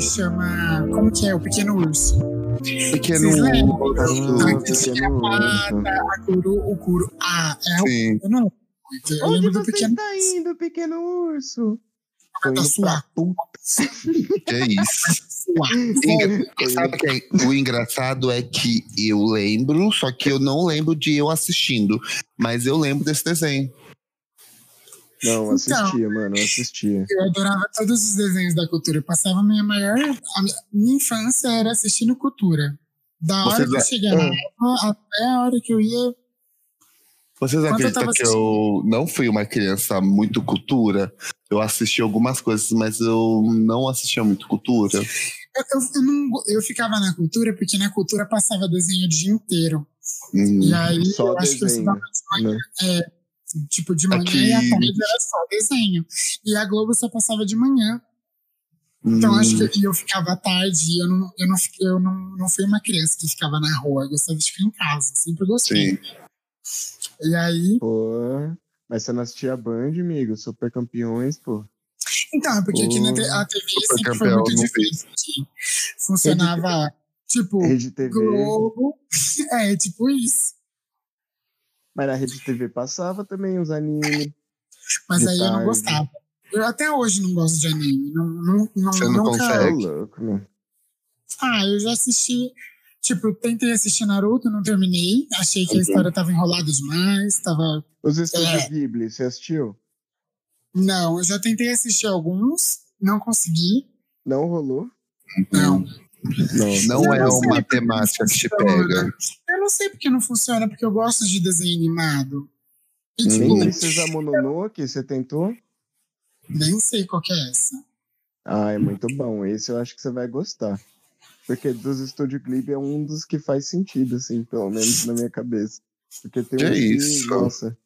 chama. Como que é? O Pequeno Urso. Pequeno urso. A Cristina Pequeno a Curu, o Curu. Ah, é o. Sim. Eu não. Eu Onde lembro do você Pequeno está indo, pequeno urso? Urso. Tá. Que é isso. Engra- Sabe que é- o engraçado é que eu lembro, só que eu não lembro de eu assistindo. Mas eu lembro desse desenho. Não, Então. assistia, mano, assistia. Eu adorava todos os desenhos da cultura. Eu passava a minha maior. A minha, infância era assistindo cultura. Da hora Vocês que eu a- chegava até a hora que eu ia. Vocês eu acreditam tava que eu não fui uma criança muito cultura? Eu assisti algumas coisas, mas eu não assistia muito cultura. Eu, eu, eu não, eu ficava na cultura porque na cultura passava desenho o dia inteiro. Hum. E aí Só eu acho que eu desenho, estudava de manhã, né? Tipo, de manhã Aqui- e à tarde era só desenho. E a Globo só passava de manhã. Então Hum. acho que e eu ficava à tarde e eu não, eu, não, eu não, não fui uma criança que ficava na rua. Eu gostava de ficar em casa, sempre gostei. Sim. E aí. Pô, mas você não assistia Band, amigo? Super campeões, pô. Então, é porque aqui na Pô, a TV sempre foi campeão, muito não difícil. Funcionava tipo Rede TV. Globo. É, tipo isso. Mas na Rede TV passava também os animes. Mas aí eu não tarde. gostava. Eu até hoje não gosto de anime. Não, não, não, Você não consegue? louco, né? Ah, eu já assisti. Tipo, tentei assistir Naruto, não terminei. Achei que a história tava enrolada demais. Tava. Os estúdios É. Ghibli, você assistiu? Não, eu já tentei assistir alguns, não consegui. Não rolou? Não. Não. Não é não sei uma porque temática que te pega. Eu não sei porque não funciona, porque eu gosto de desenho animado. E, tipo, Nem Princesa Mononoke, você tentou? nem sei qual que é essa. Ah, é muito bom. Esse eu acho que você vai gostar. Porque dos estúdios Ghibli é um dos que faz sentido, assim, pelo menos na minha cabeça. Porque tem Que um isso? nossa.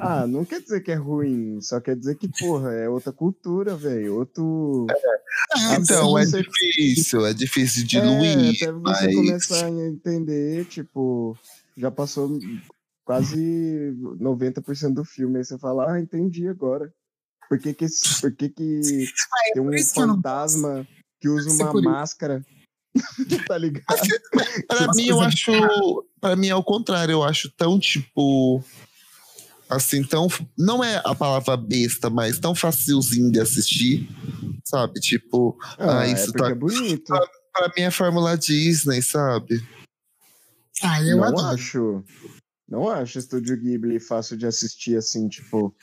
Ah, não quer dizer que é ruim, só quer dizer que, porra, é outra cultura, velho. Outro. Ah, Então, é você- difícil, é difícil de É, diluir. até você mas- começar a entender, tipo, já passou quase 90% do filme. Aí você fala, ah, entendi agora. Por que que, esse- por que, que tem um eu não fantasma que usa é uma máscara? tá ligado? Pra Umas mim, eu coisas acho. Pra mim, é o contrário. Eu acho tão, tipo. Assim, tão. Não é a palavra besta, mas tão facilzinho de assistir. Sabe? Tipo, Ah, isso é porque tá- é bonito. pra mim é Fórmula Disney, sabe? Ah, eu não adoro. acho. Não acho Estúdio Ghibli fácil de assistir assim, tipo,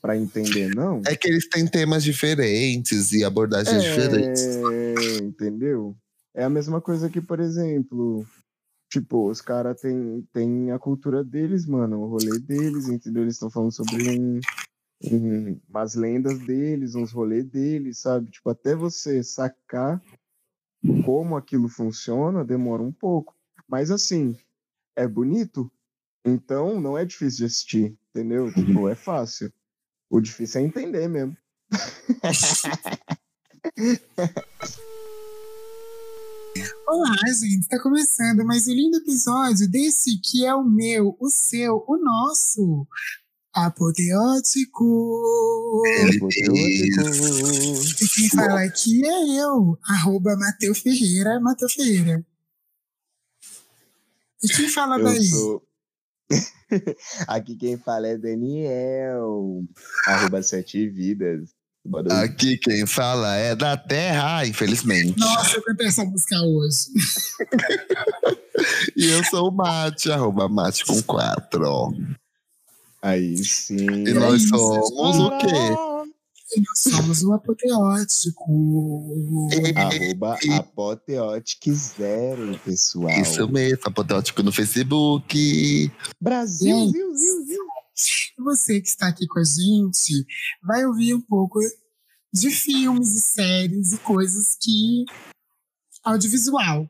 pra entender, não. É que eles têm temas diferentes e abordagens diferentes. É, entendeu? É a mesma coisa que, por exemplo, tipo, os caras têm têm a cultura deles, mano, o rolê deles, entendeu? Eles estão falando sobre um, um- umas lendas deles, uns rolês deles, sabe? Tipo, até você sacar como aquilo funciona, demora um pouco. Mas assim, é bonito, então não é difícil de assistir, entendeu? Tipo, é fácil. O difícil é entender mesmo. Olá, gente, está começando mais um lindo episódio desse que é o meu, o seu, o nosso apoteótico. Apoteótico. E quem fala aqui é eu, arroba Mateu Ferreira, Mateu Ferreira. E quem fala Eu daí? sou. Aqui quem fala é Daniel. Arroba sete vidas. Aí. Aqui quem fala é da Terra, infelizmente. Nossa, eu cantei essa música hoje. E eu sou o Mate, arroba Mate com quatro. Aí sim. E nós isso, somos o quê? E nós somos o apoteótico. Arroba apoteótico zero, pessoal. Isso mesmo, apoteótico no Facebook. Brasil, viu, viu. E você que está aqui com a gente vai ouvir um pouco de filmes e séries e coisas que. audiovisual.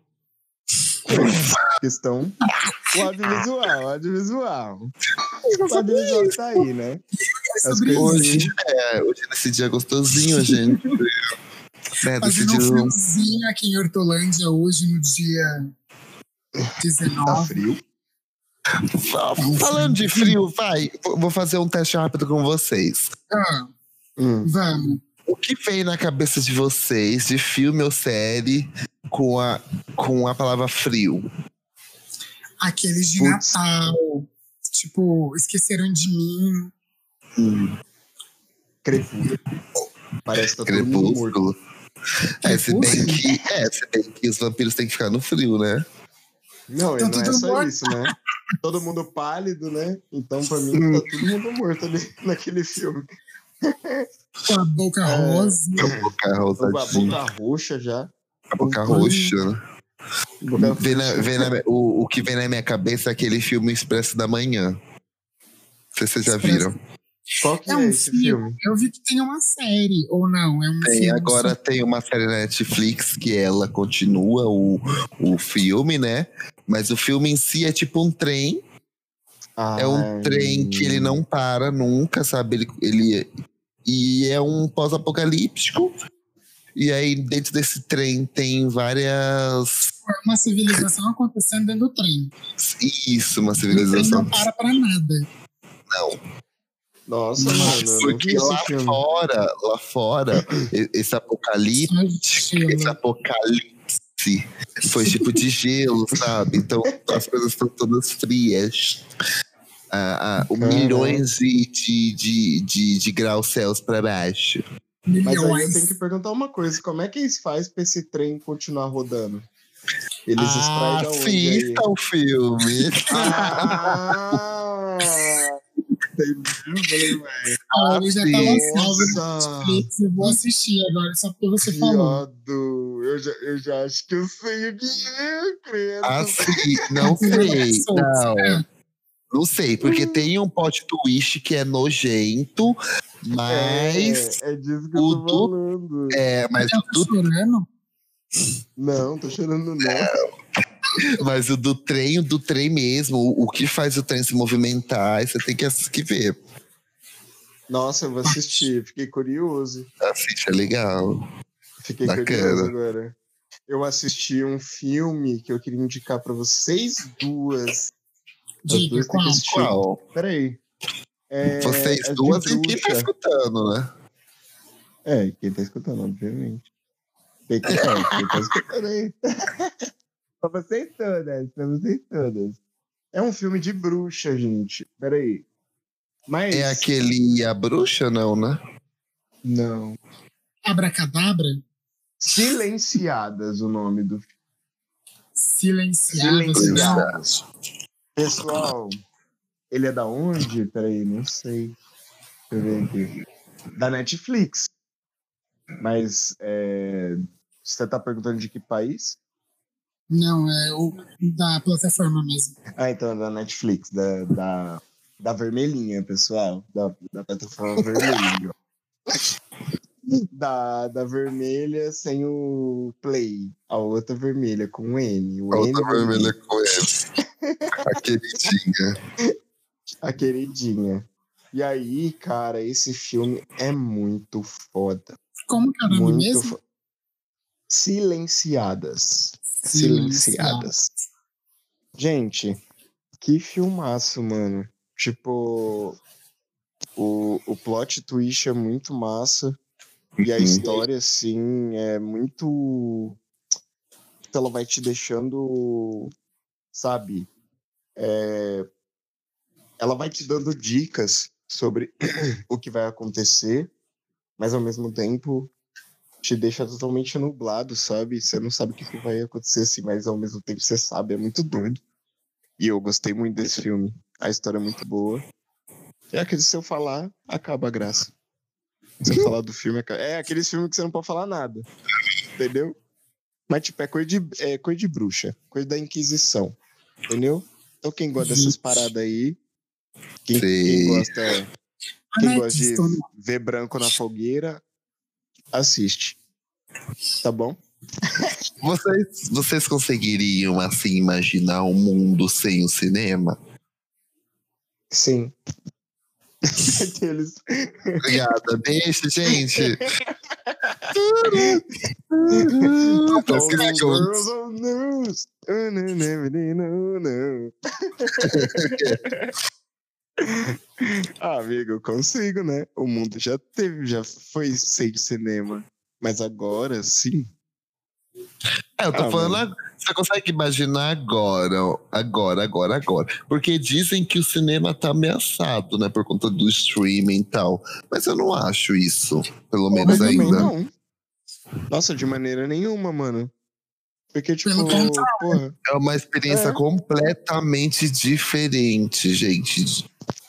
Questão. O audiovisual, o audiovisual. O audiovisual tá aí, né? É. Hoje, é, hoje nesse dia gostosinho, gente né, Fazendo um friozinho aqui em Hortolândia hoje, no dia Tá 19. frio. Fa- Falando de frio, vai, vou- fazer um teste rápido com vocês. Ah, Hum. vamos. O que vem na cabeça de vocês de filme ou série com a, com a palavra frio? Aqueles de Putz. Natal. Tipo, esqueceram de mim. Crepúsculo. Parece que tá todo mundo morto. Crepúsculo. É, se bem que, é, se bem que os vampiros têm que ficar no frio, né? Não, e Tá não é tudo só morto. isso, né? Todo mundo pálido, né? Então, pra mim, tá todo mundo morto ali naquele filme. Com a boca É. rosa. Com a boca Com a boca roxa já. A boca roxa, né? Boca Vem na- vem na- o, o que vem na minha cabeça é aquele filme Expresso da Manhã. Não sei se vocês já viram. Qual que é, É um esse filme. filme? Eu vi que tem uma série, ou não? É um Tem, filme. agora tem uma série na Netflix que ela continua o, o filme, né? Mas o filme em si é tipo um trem. É um trem que ele não para nunca, sabe? Ele, ele e é um pós-apocalíptico. E aí dentro desse trem tem várias Uma civilização acontecendo dentro do trem. isso, uma O trem civilização. não para pra nada. Nossa, mano, não Porque lá filme. fora, lá fora, esse apocalipse, esse gelo. Foi tipo de gelo, sabe? Então as coisas estão todas frias. Ah, ah, milhões de, de, de, de, de graus Celsius para baixo. Mas aí eu tenho que perguntar uma coisa: como é que eles fazem pra esse trem continuar rodando? Eles Ah, extraem da onde aí? Assista o filme. Ah, entendi, velho. Ah, já tá sim. lançado. Eu vou assistir agora, só porque você falou. Eu já, eu já acho que eu sei o que é, credo. Assim, não sei. Não. Não sei, porque tem um plot twist que é nojento, mas. É, é disso que eu tô do- falando. É, mas tô do, chorando. Não, tô chorando não. Mas o do trem, o do trem mesmo, o, o que faz o trem se movimentar, você tem que, que ver. Nossa, eu vou assistir. Fiquei curioso. Assiste, é legal. Fiquei Bacana. curioso agora. Eu assisti um filme que eu queria indicar pra vocês duas. As Diga, duas qual? Qual? Peraí. É, Vocês de duas e quem tá escutando, né? É, quem tá escutando, obviamente. Quem, que- é, quem tá escutando aí. pra vocês todas, pra vocês todas. É um filme de bruxa, gente. Peraí. Mas. É aquele A Bruxa, não, né? Não. Abracadabra, Silenciadas o nome do filme. silenciado. Silenciadas. Pessoal, ele é da onde? Peraí, não sei. Deixa eu ver aqui. Da Netflix. Mas é, você tá perguntando de que país? Não, é o da plataforma mesmo. Ah, então é da Netflix, da, da, da vermelhinha, pessoal. Da, da plataforma vermelhinha. Da, da vermelha sem o play. A outra vermelha com o N. O A N outra vermelha com ele. A queridinha. A queridinha. E aí, cara, esse filme é muito foda. Como que é o nome Muito mesmo? foda. Silenciadas. Silenciadas. Gente, que filmaço, mano. Tipo, o, o plot twist é muito massa. E a Uhum. história, assim, é muito. Ela vai te deixando, sabe? É, Ela vai te dando dicas sobre o que vai acontecer, mas ao mesmo tempo te deixa totalmente nublado, sabe? Você não sabe o que que vai acontecer, assim, mas ao mesmo tempo você sabe. É muito doido. E eu gostei muito desse filme. A história é muito boa. É aquele se eu falar, acaba a graça. Se eu falar do filme, acaba... é aquele filme que você não pode falar nada. Entendeu? Mas, tipo, é coisa de, é coisa de bruxa, coisa da Inquisição. Entendeu? Então, quem gosta dessas paradas aí, quem, quem gosta, quem gosta de questão- ver branco na fogueira, assiste. Tá bom? Vocês, vocês conseguiriam, assim, imaginar um mundo sem o cinema? Sim. Aqueles. Obrigada. Beijo, gente. Ah, amigo, eu consigo, né? O mundo já teve, já foi sem cinema. Mas agora sim. É, eu tô Ah, falando. mano. Você consegue imaginar agora, agora, agora, agora. Porque dizem que o cinema tá ameaçado, né? Por conta do streaming e tal. Mas eu não acho isso, pelo menos ainda. não. Nossa, de maneira nenhuma, mano. Porque, tipo, porra. É uma experiência É. completamente diferente, gente.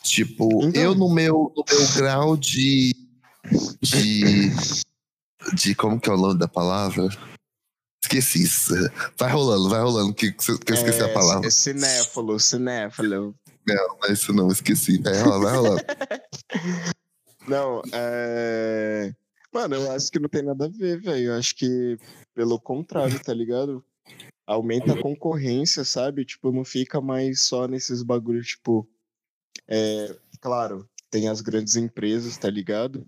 Tipo, Então. eu no meu, no meu grau de, de. de. Como que é o nome da palavra? Esqueci isso. Vai rolando, vai rolando, que, que eu esqueci a palavra. É cinéfalo, cinéfalo. Não, é isso não, esqueci. Vai rolando, vai rolando. Não, é. Mano, eu acho que não tem nada a ver, velho. Eu acho que, pelo contrário, tá ligado? Aumenta a concorrência, sabe? Tipo, não fica mais só nesses bagulhos, tipo. É, claro, tem as grandes empresas, tá ligado?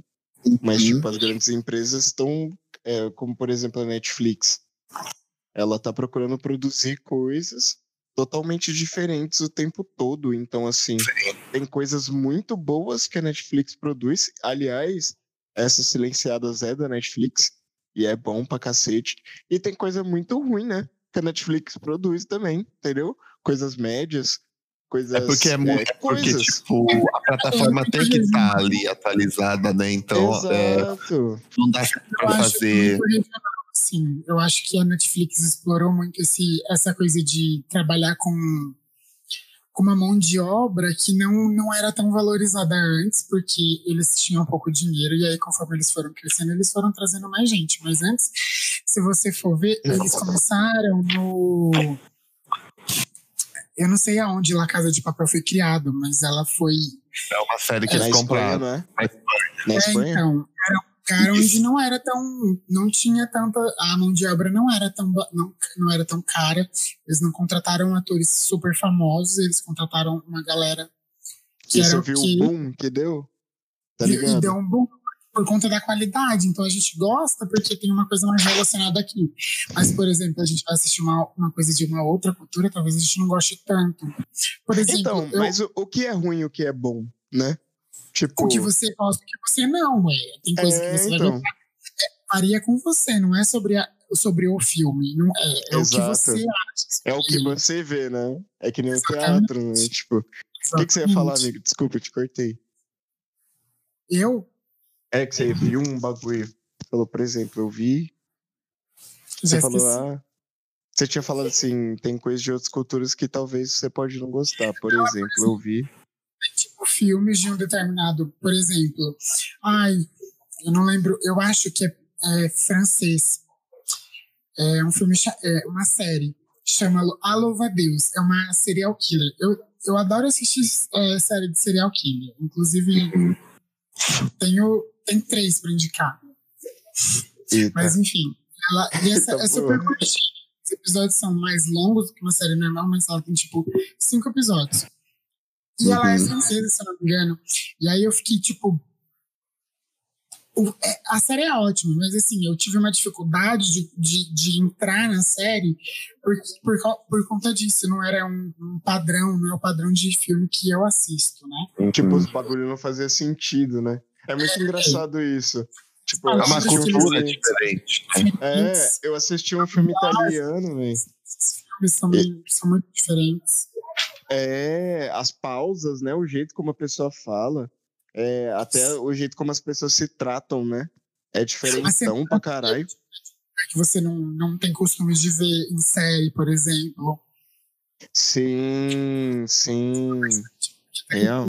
Mas, Uhum. tipo, as grandes empresas estão. é, como, por exemplo, a Netflix. Ela tá procurando produzir coisas totalmente diferentes o tempo todo. Então, assim, tem coisas muito boas que a Netflix produz. Aliás, essas silenciadas é da Netflix. E é bom pra cacete. E tem coisa muito ruim, né? Que a Netflix produz também, entendeu? Coisas médias, coisas. É porque é muito. é porque, coisas. tipo, a plataforma tem que estar ali atualizada, né? Então, é, Exato. não dá acho fazer. Sim, eu acho que a Netflix explorou muito esse, essa coisa de trabalhar com, com uma mão de obra que não, não era tão valorizada antes, porque eles tinham pouco dinheiro, e aí, conforme eles foram crescendo, eles foram trazendo mais gente. Mas antes, se você for ver, eles começaram no. Eu não sei aonde La Casa de Papel foi criado, mas ela foi É uma série que eles Espanha, compraram. não é? Na Na É, Espanha? então, era um lugar onde não era tão. Não tinha tanta. A mão de obra não era tão, não, não era tão cara. Eles não contrataram atores super famosos, eles contrataram uma galera que E era você viu que. o boom que deu? Tá e- e ligado? deu um boom por conta da qualidade. Então a gente gosta porque tem uma coisa mais relacionada aqui. Mas, por exemplo, a gente vai assistir uma, uma coisa de uma outra cultura, talvez a gente não goste tanto. Por exemplo, Então, eu- mas o, o que é ruim e o que é bom, né? Tipo, o que você gosta e o que você não, ué. Tem coisa é, que você vai então, gostar. Varia com você, não é sobre, a- sobre o filme. Não é, é o que Exato. você acha. é o que você vê, né? É que nem o Exatamente. teatro, né? Tipo, o que, que você ia falar, amigo? Desculpa, eu te cortei. Eu É que você viu um bagulho. Falou, por exemplo, eu vi. Você já falou, esqueci. ah. Você tinha falado assim, tem coisas de outras culturas que talvez você pode não gostar. Por exemplo, eu vi. tipo, filmes de um determinado, por exemplo, ai, eu não lembro, eu acho que é, é francês. É um filme, é uma série, chama A Louva Deus, é uma serial killer. Eu, eu adoro assistir é, série de serial killer, inclusive tenho, tem três para indicar, Eita. mas enfim, ela, e essa é super curtinha. Os episódios são mais longos do que uma série normal, mas ela tem tipo cinco episódios. E ela é Uhum. francesa, se eu não me engano. E aí eu fiquei tipo. o- é, a série é ótima, mas assim, eu tive uma dificuldade de, de, de entrar na série por, por, por conta disso. Não era um, um padrão, não é o padrão de filme que eu assisto, né? Tipo, Uhum. os bagulho não fazia sentido, né? É muito engraçado isso. Tipo, É É uma um cultura filme- diferente. É, eu assisti um filme italiano, velho. Esses filmes são, são muito diferentes. É, as pausas, né? O jeito como a pessoa fala. É, até o jeito como as pessoas se tratam, né? É diferentão pra caralho. Que você não, não tem costume de ver em série, por exemplo. Sim, sim. Real.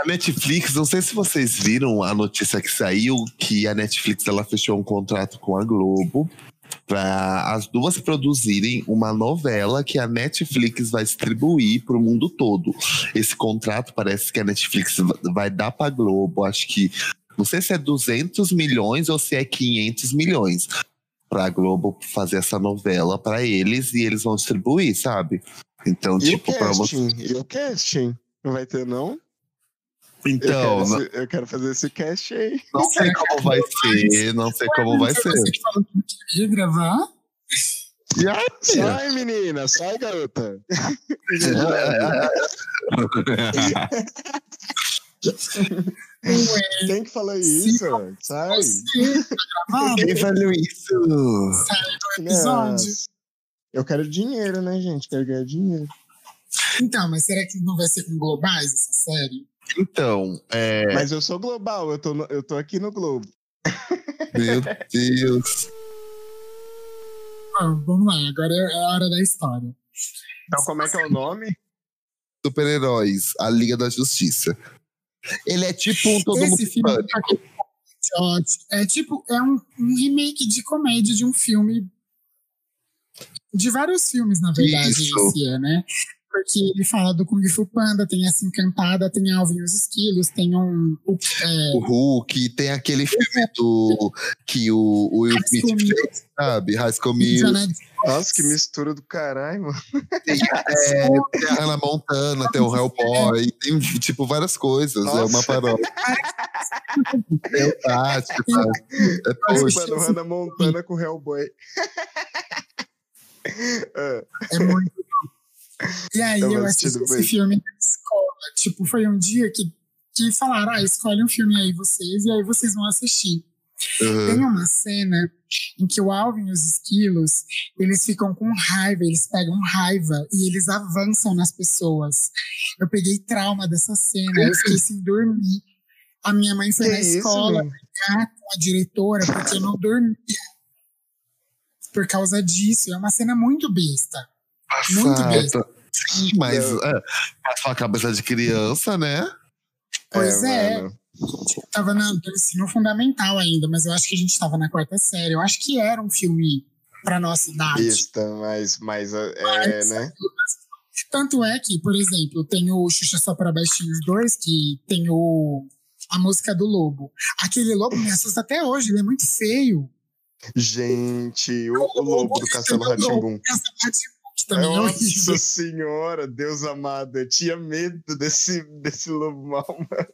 A Netflix, não sei se vocês viram a notícia que saiu que a Netflix ela fechou um contrato com a Globo para as duas produzirem uma novela que a Netflix vai distribuir para o mundo todo. Esse contrato parece que a Netflix vai dar para a Globo, acho que não sei se é 200 milhões ou se é 500 milhões para a Globo fazer essa novela para eles e eles vão distribuir, sabe? Então, E tipo, para você. E o casting? Não vai ter, não? Então, eu, quero, esse- eu quero fazer esse cast aí. não sei como vai ser, não sei como vai ser. Você que falou que não queria gravar? E aí? Sai, menina, sai, garota. Quem que falou Sim, isso? Sai. Quem falou isso? o episódio? Nossa. Eu quero dinheiro, né, gente? Quero ganhar dinheiro. Então, mas será que não vai ser com globais essa série? Então, é. Mas eu sou global, eu tô, no- eu tô aqui no Globo. Meu Deus. Ah, vamos lá, agora é a hora da história. Então, como é que é o nome? Super-heróis, a Liga da Justiça. Ele é tipo um todo mundo Esse filme pânico. é ótimo. É tipo, é um, um remake de comédia de um filme. De vários filmes, na verdade, Isso. esse é, né? Porque ele fala do Kung Fu Panda, tem essa Encantada, tem Alvin e os Esquilos, tem um. O, é, O Hulk, tem aquele filme do que o, o Will Smith fez, sabe? High School. Indiana Nossa, que mistura do caralho, mano. Tem, é, tem a Hannah Montana, tem o Hellboy, tem tipo várias coisas. É uma Nossa. paródia. Fantástica, tá? É Mas, poxa. mano, Hannah Montana com Hellboy. Ah, É muito. E aí Tava eu assisti esse muito. filme na escola. Tipo, foi um dia que, que falaram, ah, escolhe um filme aí vocês, e aí vocês vão assistir. Uhum. Tem uma cena em que o Alvin e os esquilos, eles ficam com raiva, eles pegam raiva e eles avançam nas pessoas. Eu peguei trauma dessa cena, eu fiquei sem dormir. A minha mãe foi que na isso, escola brigar com a diretora porque eu não dormia. Por causa disso. É uma cena muito besta. Muito besta. Sim, mas é, passou a cabeça de criança, né? Pois é. Eu tava na, no ensino fundamental ainda, mas eu acho que a gente tava na quarta série. Eu acho que era um filme pra nossa idade. Besta, mas, mas é, né? Tanto é que, por exemplo, tem o Xuxa Só para Baixinhos 2, que tem o, a música do Lobo. Aquele lobo me assusta até hoje, ele é muito feio. Gente, o, o lobo do Castelo Ratimbum. Que também é horrível. Nossa senhora, Deus amado, eu tinha medo desse, desse lobo mal, mano.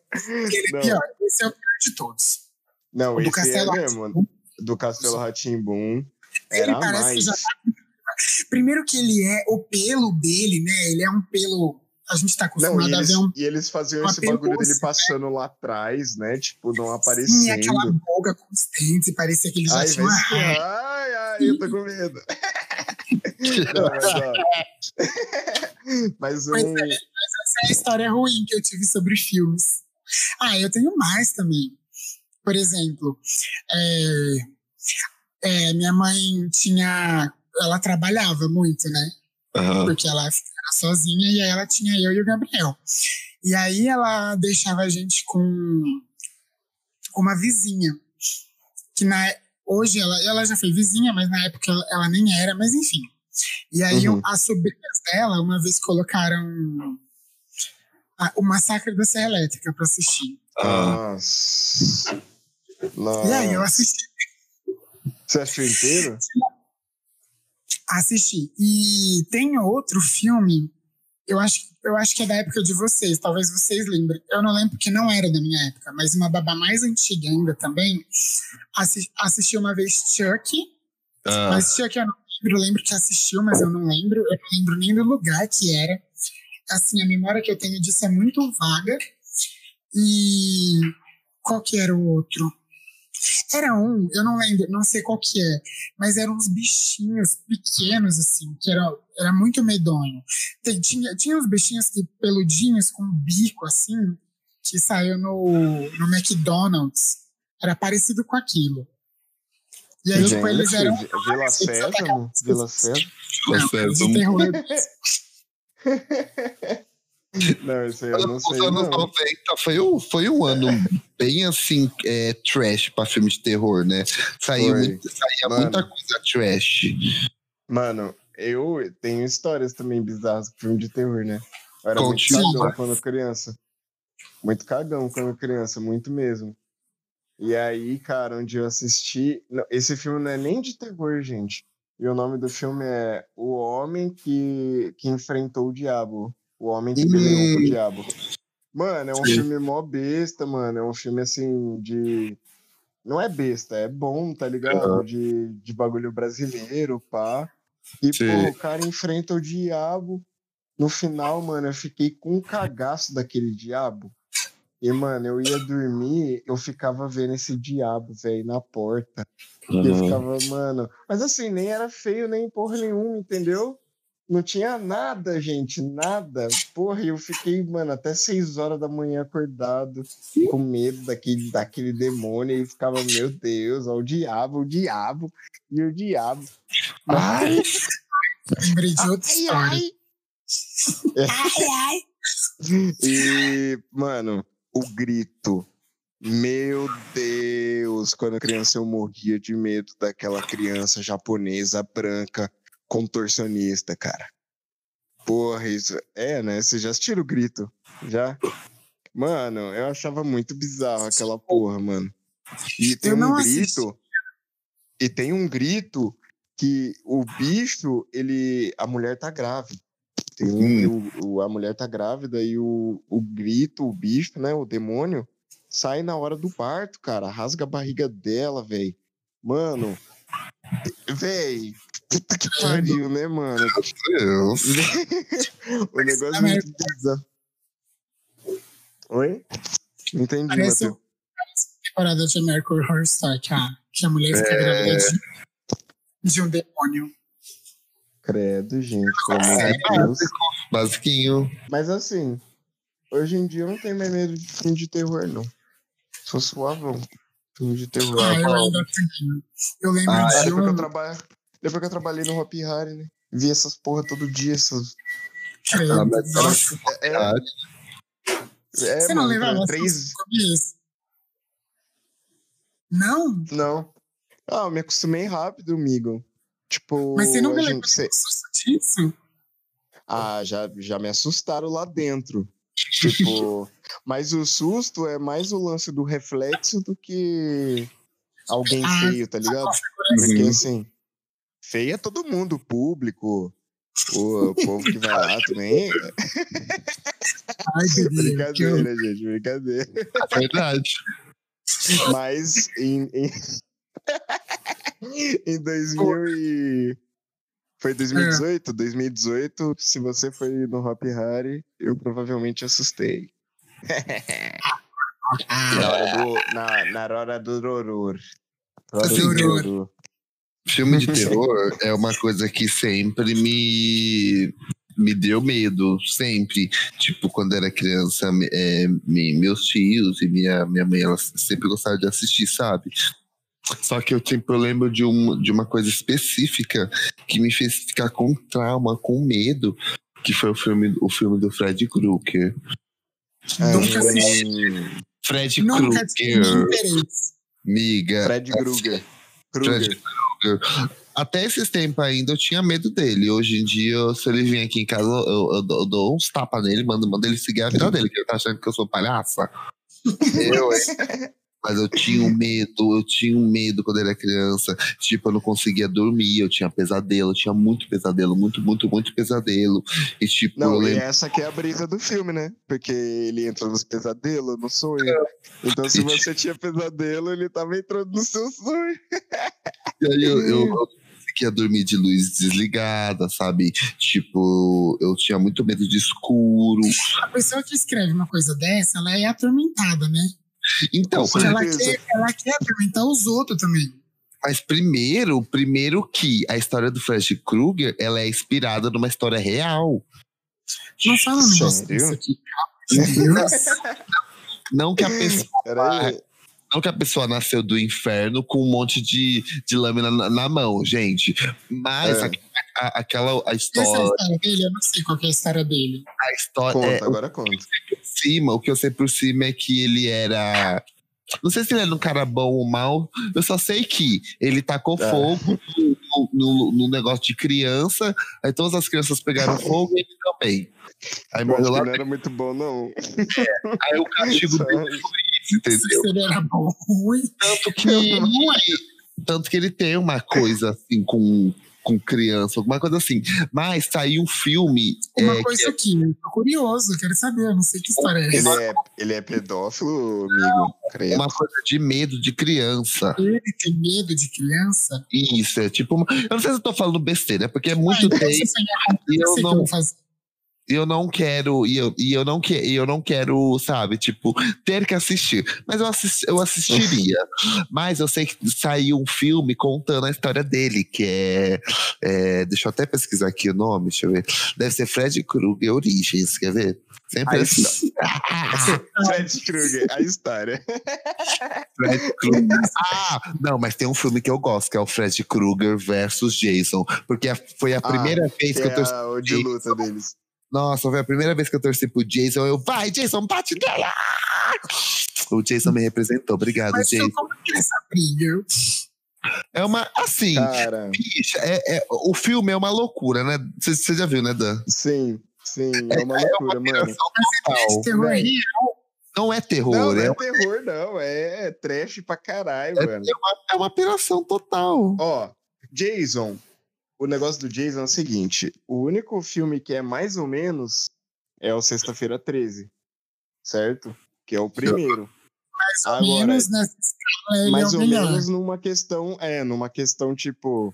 Ele é Não, pior, esse é o pior de todos. não O do esse é Castelo mesmo. Rá-Tim-Bum, Do Castelo Ratimbum. Ele parece mais. que já tá Primeiro que ele é, o pelo dele, né? Ele é um pelo. A gente tá Não, acostumado a eles, ver um. e eles faziam esse bagulho dele pelúcia, passando lá atrás, né? Tipo, não Sim, aparecendo. aquela boca constante, parecia que ele já Ai, tinha uma. Ai, ai, eu tô com medo. Não, mas, ó. mas um. é, essa é a história ruim que eu tive sobre filmes. Ah, eu tenho mais também. Por exemplo, é, é, minha mãe tinha. Ela trabalhava muito, né? Aham. Porque ela era sozinha e aí ela tinha eu e o Gabriel. E aí ela deixava a gente com uma vizinha. Que na, hoje ela, ela já foi vizinha, mas na época ela, ela nem era, mas enfim. E aí Uhum. as sobrinhas dela uma vez colocaram a- o Massacre da Serra Elétrica pra assistir. Ah, Nossa. E aí eu assisti, Você assistiu inteiro? assisti. E tem outro filme, eu acho, eu acho que é da época de vocês, talvez vocês lembrem. Eu não lembro porque não era da minha época, mas uma babá mais antiga ainda também assi assisti uma vez Chuck, ah. mas Chuck eu não lembro, eu lembro que assistiu, mas eu não lembro, eu não lembro nem do lugar que era. Assim, a memória que eu tenho disso é muito vaga. E qual que era o outro? Era um, eu não lembro, não sei qual que é, mas eram uns bichinhos pequenos, assim, que era, era muito medonho. Tem- tinha, tinha uns bichinhos que, peludinhos, com bico, assim, que saiu no, no McDonald's. Era parecido com aquilo. E aí, tipo, eles Gente, eram. Vi- Vila Sésamo? Vila Sésamo? Não, Sésamo. Não, isso aí eu não Os sei, anos não. 90 foi um, foi um ano bem assim, é, trash pra filme de terror, né? Saiu muito- saía Mano. muita coisa trash. Mano, eu tenho histórias também bizarras com filme de terror, né? Eu era Conte muito cagão quando criança. Muito cagão quando criança, muito mesmo. E aí, cara, onde eu assisti. não, esse filme não é nem de terror, gente. E o nome do filme é O Homem que, que Enfrentou o Diabo. O Homem que Peleou com o. Diabo. Mano, é um Sim. filme mó besta, mano. É um filme assim de. Não é besta, é bom, tá ligado? Aham. De, de bagulho brasileiro, pá. E, Sim. pô, o cara enfrenta o diabo. No final, mano, eu fiquei com um cagaço daquele diabo. E, mano, eu ia dormir, eu ficava vendo esse diabo, velho, na porta. E eu Uhum. ficava, mano. Mas assim, nem era feio, nem porra nenhuma, entendeu? Não tinha nada, gente, nada. Porra, eu fiquei, mano, até seis horas da manhã acordado, com medo daquele, daquele demônio. E ficava, meu Deus, ó, o diabo, o diabo, e o diabo. Ai, Lembrei de outra Ai, história. ai. E, mano, o grito. Meu Deus, quando criança eu morria de medo daquela criança japonesa branca contorcionista, cara. Porra, isso. É, né? Vocês já assistiram o grito? Já? Mano, eu achava muito bizarro aquela porra, mano. E tem um grito. E tem um grito que o bicho, ele. A mulher tá grávida. Tem um, o, o- a mulher tá grávida e o, o grito, o bicho, né? O demônio, sai na hora do parto, cara. Rasga a barriga dela, velho. Mano. Véi. Puta que pariu, né, mano? Deus. o negócio é muito bizarro. Oi? Entendi, Parece Matheus. temporada de American Horror Story, que a, que a mulher fica É. grávida de, de um demônio. Credo, gente, pelo amor É, de Deus. Basiquinho. Mas assim, hoje em dia eu não tenho mais medo de filme de terror, não. Sou suavão. Filme de terror. Ah, eu ainda tenho. Eu lembro Ah, É, de que eu um. Depois que eu trabalhei no Hop Harry, né? Vi essas porra todo dia, essas. Ah, mas era nossa, É, Ah, é, você não mano, lembra três. três... Não? Não. Ah, eu me acostumei rápido, amigo. Tipo, Mas você nunca a lembra gente... disso? Ah, já, já me assustaram lá dentro. Tipo, mas o susto é mais o lance do reflexo do que alguém Ah, feio, tá ligado? Porque assim, feio é todo mundo, o público, o, o povo que vai lá também. Ai, Brincadeira, gente, brincadeira. é verdade. Mas em, em, em 2000 e... Foi 2018? 2018, se você foi no Hop Harry, eu provavelmente assustei. Na hora do, na, na hora do horror. Na hora do Horror. horror. Filme de terror é uma coisa que sempre me me deu medo, sempre. Tipo, quando era criança, me- é, me- meus tios e minha, minha mãe, elas sempre gostavam de assistir, sabe? Só que eu sempre lembro de, um, de uma coisa específica que me fez ficar com trauma, com medo, que foi o filme, o filme do Fred Krueger. Nunca Ah, assisti. Nunca Fred Krueger, miga. Fred Krueger. Até esses tempos ainda eu tinha medo dele. Hoje em dia, se ele vir aqui em casa, eu, eu dou- eu dou uns tapas nele, mando, mando ele seguir a vida dele, que ele tá achando que eu sou palhaça. Eu, hein? Mas eu tinha um medo, eu tinha um medo quando era criança. Tipo, eu não conseguia dormir, eu tinha pesadelo, eu tinha muito pesadelo, muito, muito, muito pesadelo. E tipo, eu Não, e lembro. essa aqui é a brisa do filme, né? Porque ele entra nos pesadelos, no sonho. Então, se você tinha pesadelo, ele tava entrando no seu sonho. E aí eu, eu, eu conseguia dormir de luz desligada, sabe? Tipo, eu tinha muito medo de escuro. A pessoa que escreve uma coisa dessa, ela é atormentada, né? Então, Porque ela quer, ela quer atormentar os outros também. Mas primeiro, primeiro que a história do Fred Krueger, ela é inspirada numa história real. Não fala um negócio desse aqui. Não que a pessoa, Peraí. Não que a pessoa nasceu do inferno com um monte de, de lâmina na, na mão, gente. Mas É. a- a- aquela a Essa é a história, história dele, eu não sei qual que é a história dele. a história Conta, é, agora conta. por cima, o que eu sei por cima é que ele era. Não sei se ele era um cara bom ou mal. Eu só sei que ele tacou É. fogo no, no- no negócio de criança. Aí todas as crianças pegaram fogo e ele também. Aí Eu acho que lá. não era muito bom, não. Aí o castigo dele foi isso, entendeu? Se ele era bom ruim. Tanto que, tanto que ele tem uma coisa assim com, com criança, alguma coisa assim. Mas saiu um filme. Uma é, coisa que- aqui, eu tô curioso, quero saber, eu não sei que história é Ele essa. é, ele é pedófilo, amigo? Credo. uma coisa de medo de criança. Ele tem medo de criança? Isso, é tipo. uma- Eu não sei se eu tô falando besteira, porque é muito Ah, então tempo. E eu eu não- vou fazer. E eu não quero, e eu, e eu não quero, e eu não quero, sabe, tipo, ter que assistir. Mas eu, assis- eu assistiria. Mas eu sei que saiu um filme contando a história dele, que é, é, Deixa eu até pesquisar aqui o nome, deixa eu ver. Deve ser Fred Krueger Origens, quer ver? Sempre Aí assim. Fred Krueger, a história. Fred Krueger. Ah, não, mas tem um filme que eu gosto, que é o Fred Krueger versus Jason. Porque a- foi a Ah, primeira vez Que que eu é torci. a- o de luta deles. Nossa, foi a primeira vez que eu torci pro Jason. Eu, vai, Jason, bate nela! O Jason me representou. Obrigado, Mas Jason. como que essa briga? É uma. Assim, Cara, bicha, é, é- o filme é uma loucura, né? Você já viu, né, Dan? sim, sim, é uma loucura, mano. Operação É total. terror Véi. real. Não é terror, Não, não é, é terror, não. É trash pra caralho, É- mano. é uma operação total. Ó, Jason. O negócio do Jason é o seguinte: o único filme que é mais ou menos é o Sexta-feira 13, certo? Que é o primeiro. Mais ou Agora, menos nessa escala, ele mais é ou melhor. menos numa questão, é, numa questão tipo,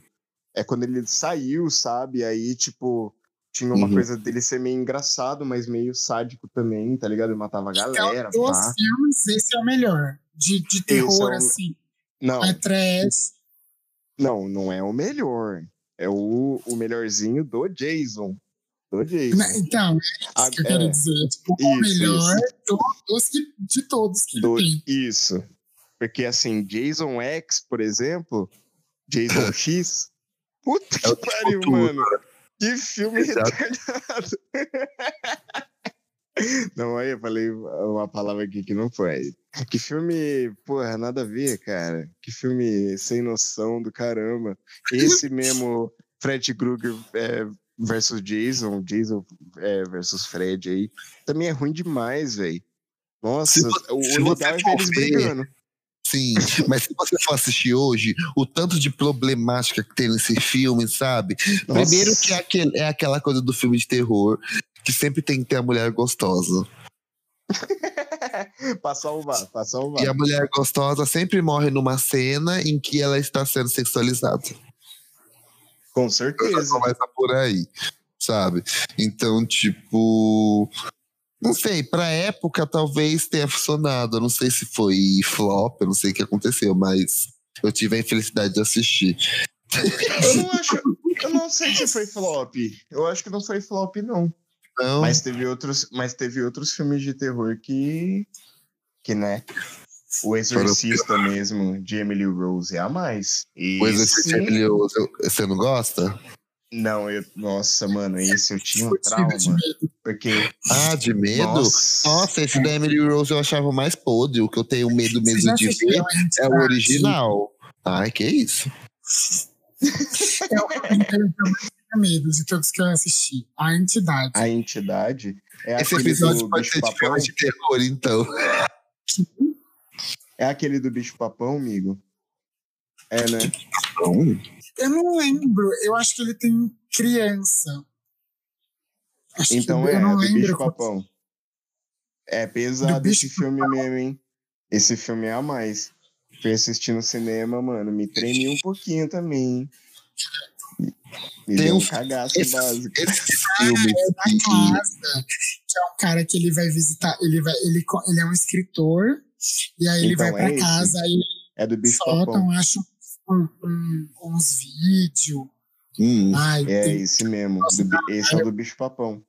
é quando ele saiu, sabe? Aí, tipo, tinha uma Uhum. coisa dele ser meio engraçado, mas meio sádico também, tá ligado? Ele matava a galera, então, dos filmes, esse é o melhor. De, de terror, é o- assim. Não, É trash. não, não é o melhor. É o, o melhorzinho do Jason. Do Jason. Né, Então, é isso Ah, que eu quero é. dizer. Tipo, o Isso, melhor do- dos que- de todos que Do- ele tem. Isso. Porque assim, Jason X, por exemplo, Jason X, puta É o que pariu, futuro. mano. Que filme Exato. retardado. Não, aí eu falei uma palavra aqui que não foi. Que filme, porra, nada a ver, cara. Que filme sem noção do caramba. Esse mesmo, Fred Krueger é, versus Jason, Jason é, versus Fred aí, também é ruim demais, velho. Nossa, Se o, se o você legal é ver eles brigando. Sim, mas se você for assistir hoje, o tanto de problemática que tem nesse filme, sabe? Nossa. Primeiro que é, aquele- é aquela coisa do filme de terror, que sempre tem que ter a mulher gostosa. passar o vá, passar o vá. E a mulher gostosa sempre morre numa cena em que ela está sendo sexualizada. Com certeza. começa por aí, sabe? Então, tipo. Não sei, pra época talvez tenha funcionado. Eu não sei se foi flop, eu não sei o que aconteceu, mas eu tive a infelicidade de assistir. Eu não acho. Eu não sei se foi flop. Eu acho que não foi flop, não. Então, Mas teve outros, mas teve outros filmes de terror que. Que, né? O Exorcista mesmo, de Emily Rose é a mais. coisa Esse- de Emily Rose, eu- você não gosta? Não, eu. Nossa, mano, esse eu tinha um trauma. Porque. Ah, de medo? Nossa, Nossa, esse da Emily Rose eu achava mais podre. O que eu tenho medo mesmo de ver é o Entidade? original. Ai, que isso? Medo de todos que eu assisti. A Entidade. a entidade é Esse episódio do pode bicho ser de papão. filme de terror, então. É aquele do bicho papão, amigo? É, né? Eu não lembro. Eu acho que ele tem criança. Acho Então que é, eu não do lembro. bicho papão. É pesado esse filme mesmo, hein? Esse filme é a mais. Fui assistir no cinema, mano. Me tremi um pouquinho também, hein? Me- Tem deu um cagaço esses, básico. esses filmes Da que. casa, que é um cara que ele vai visitar. Ele, vai, ele, ele é um escritor. E aí ele Então, vai pra é esse. casa e É do bicho soltam, papão. acho, um- um- uns vídeos. Hum, Ai, É tem- esse mesmo. do esse é o do bicho papão.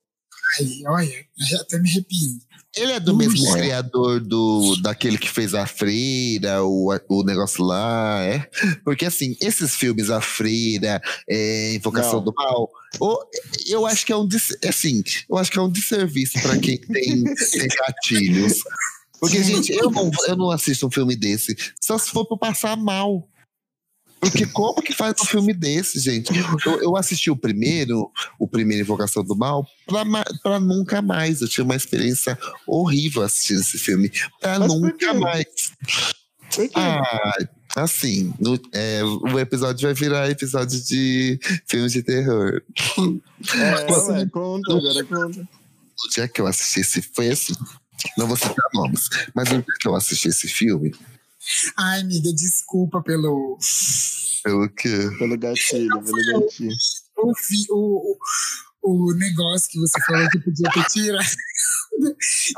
Ai, olha, até me arrepio. Ele é do mesmo É. criador do daquele que fez a Freira, o, o negócio lá, é? Porque assim, esses filmes, a Freira, é, Invocação Não. do Mal, o- eu acho que é um assim, eu acho que é um desserviço pra quem tem, tem gatilhos. Porque, gente, eu não, eu não assisto um filme desse, só se for pra passar mal. Porque como que faz um filme desse, gente? Eu, eu assisti o primeiro, o primeiro Invocação do Mal, pra, pra nunca mais. Eu tive uma experiência horrível assistindo esse filme. Pra Mas nunca mais. Ah, Assim, no- é, o episódio vai virar episódio de filmes de terror. É, ué, conta, agora conta. No dia que eu assisti esse foi assim. Não vou citar nomes, mas no dia que eu assisti esse filme, Ai, amiga, desculpa pelo. pelo que. Pelo gatilho, pelo gatilho. O, o, o, o negócio que você falou que podia ter tirado.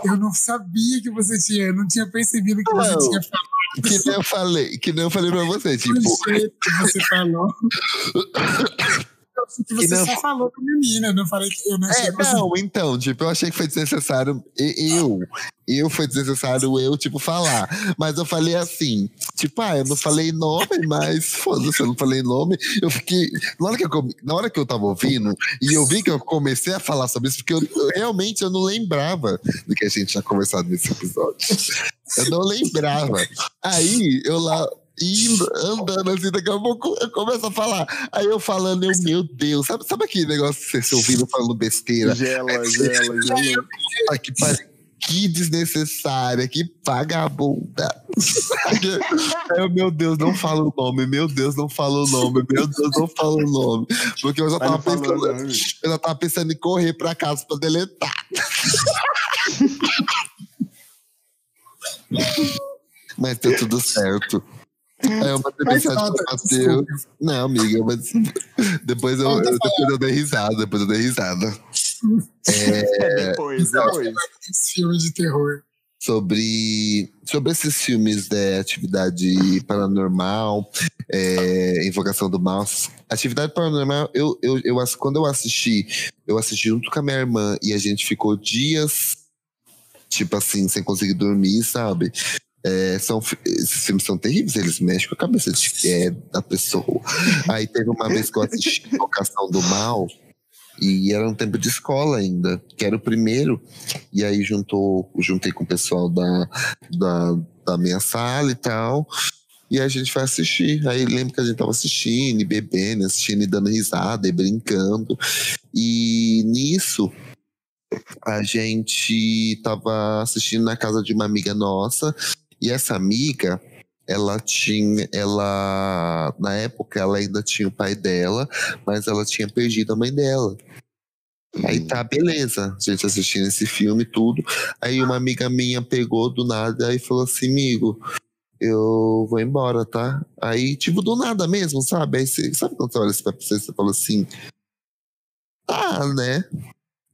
Eu não sabia que você tinha, eu não tinha percebido que você Não. tinha falado Que nem eu falei, que nem eu falei pra você, tipo, do jeito que você falou. Que você não- só falou com a menina, eu não falei que eu não achei É, não, então, tipo, eu achei que foi desnecessário eu, eu foi desnecessário eu, tipo, falar. Mas eu falei assim, tipo, ah, eu não falei nome, mas foda-se, eu não falei nome. Eu fiquei, na hora que eu, na hora que eu tava ouvindo, e eu vi que eu comecei a falar sobre isso, porque eu, eu realmente eu não lembrava do que a gente tinha conversado nesse episódio. Eu não lembrava. Aí, eu lá, indo, andando assim, daqui a pouco eu começo a falar. Aí eu falando, eu, meu Deus, sabe, sabe aquele negócio de você se ouvindo falando besteira? Gela, gela, gela. Ah, que, que desnecessária, que vagabunda. Aí eu, meu Deus, não fala o nome, meu Deus, não fala o nome, meu Deus, não fala o nome. Porque eu já tava pensando, eu já tava pensando em correr pra casa pra deletar. Mas deu tudo certo. Aí eu mandei Mas mensagem Matheus. Não, amiga, mas depois eu, eu- depois eu dei risada, depois eu dei risada. É, depois, depois. esse filme de terror. sobre, sobre esses filmes de atividade paranormal, é, invocação do mal. Atividade paranormal, eu, eu, eu, quando eu assisti, eu assisti junto com a minha irmã e a gente ficou dias, tipo assim, sem conseguir dormir, sabe? É, são, esses filmes são terríveis, eles mexem com a cabeça de, é, da pessoa. Aí teve uma vez que eu assisti Invocação do Mal, e era um tempo de escola ainda, que era o primeiro. E aí juntou, juntei com o pessoal da, da, da minha sala e tal. E a gente foi assistir. Aí lembro que a gente tava assistindo, e bebendo, assistindo e dando risada e brincando. E nisso, a gente tava assistindo na casa de uma amiga nossa. E essa amiga, ela tinha, ela, na época, ela ainda tinha o pai dela, mas ela tinha perdido a mãe dela. Aí tá, beleza, a gente assistindo esse filme e tudo. Aí uma amiga minha pegou do nada e falou assim, amigo, eu vou embora, tá? Aí, tipo, do nada mesmo, sabe? Aí sabe quando você olha pra você, você fala assim, ah, né?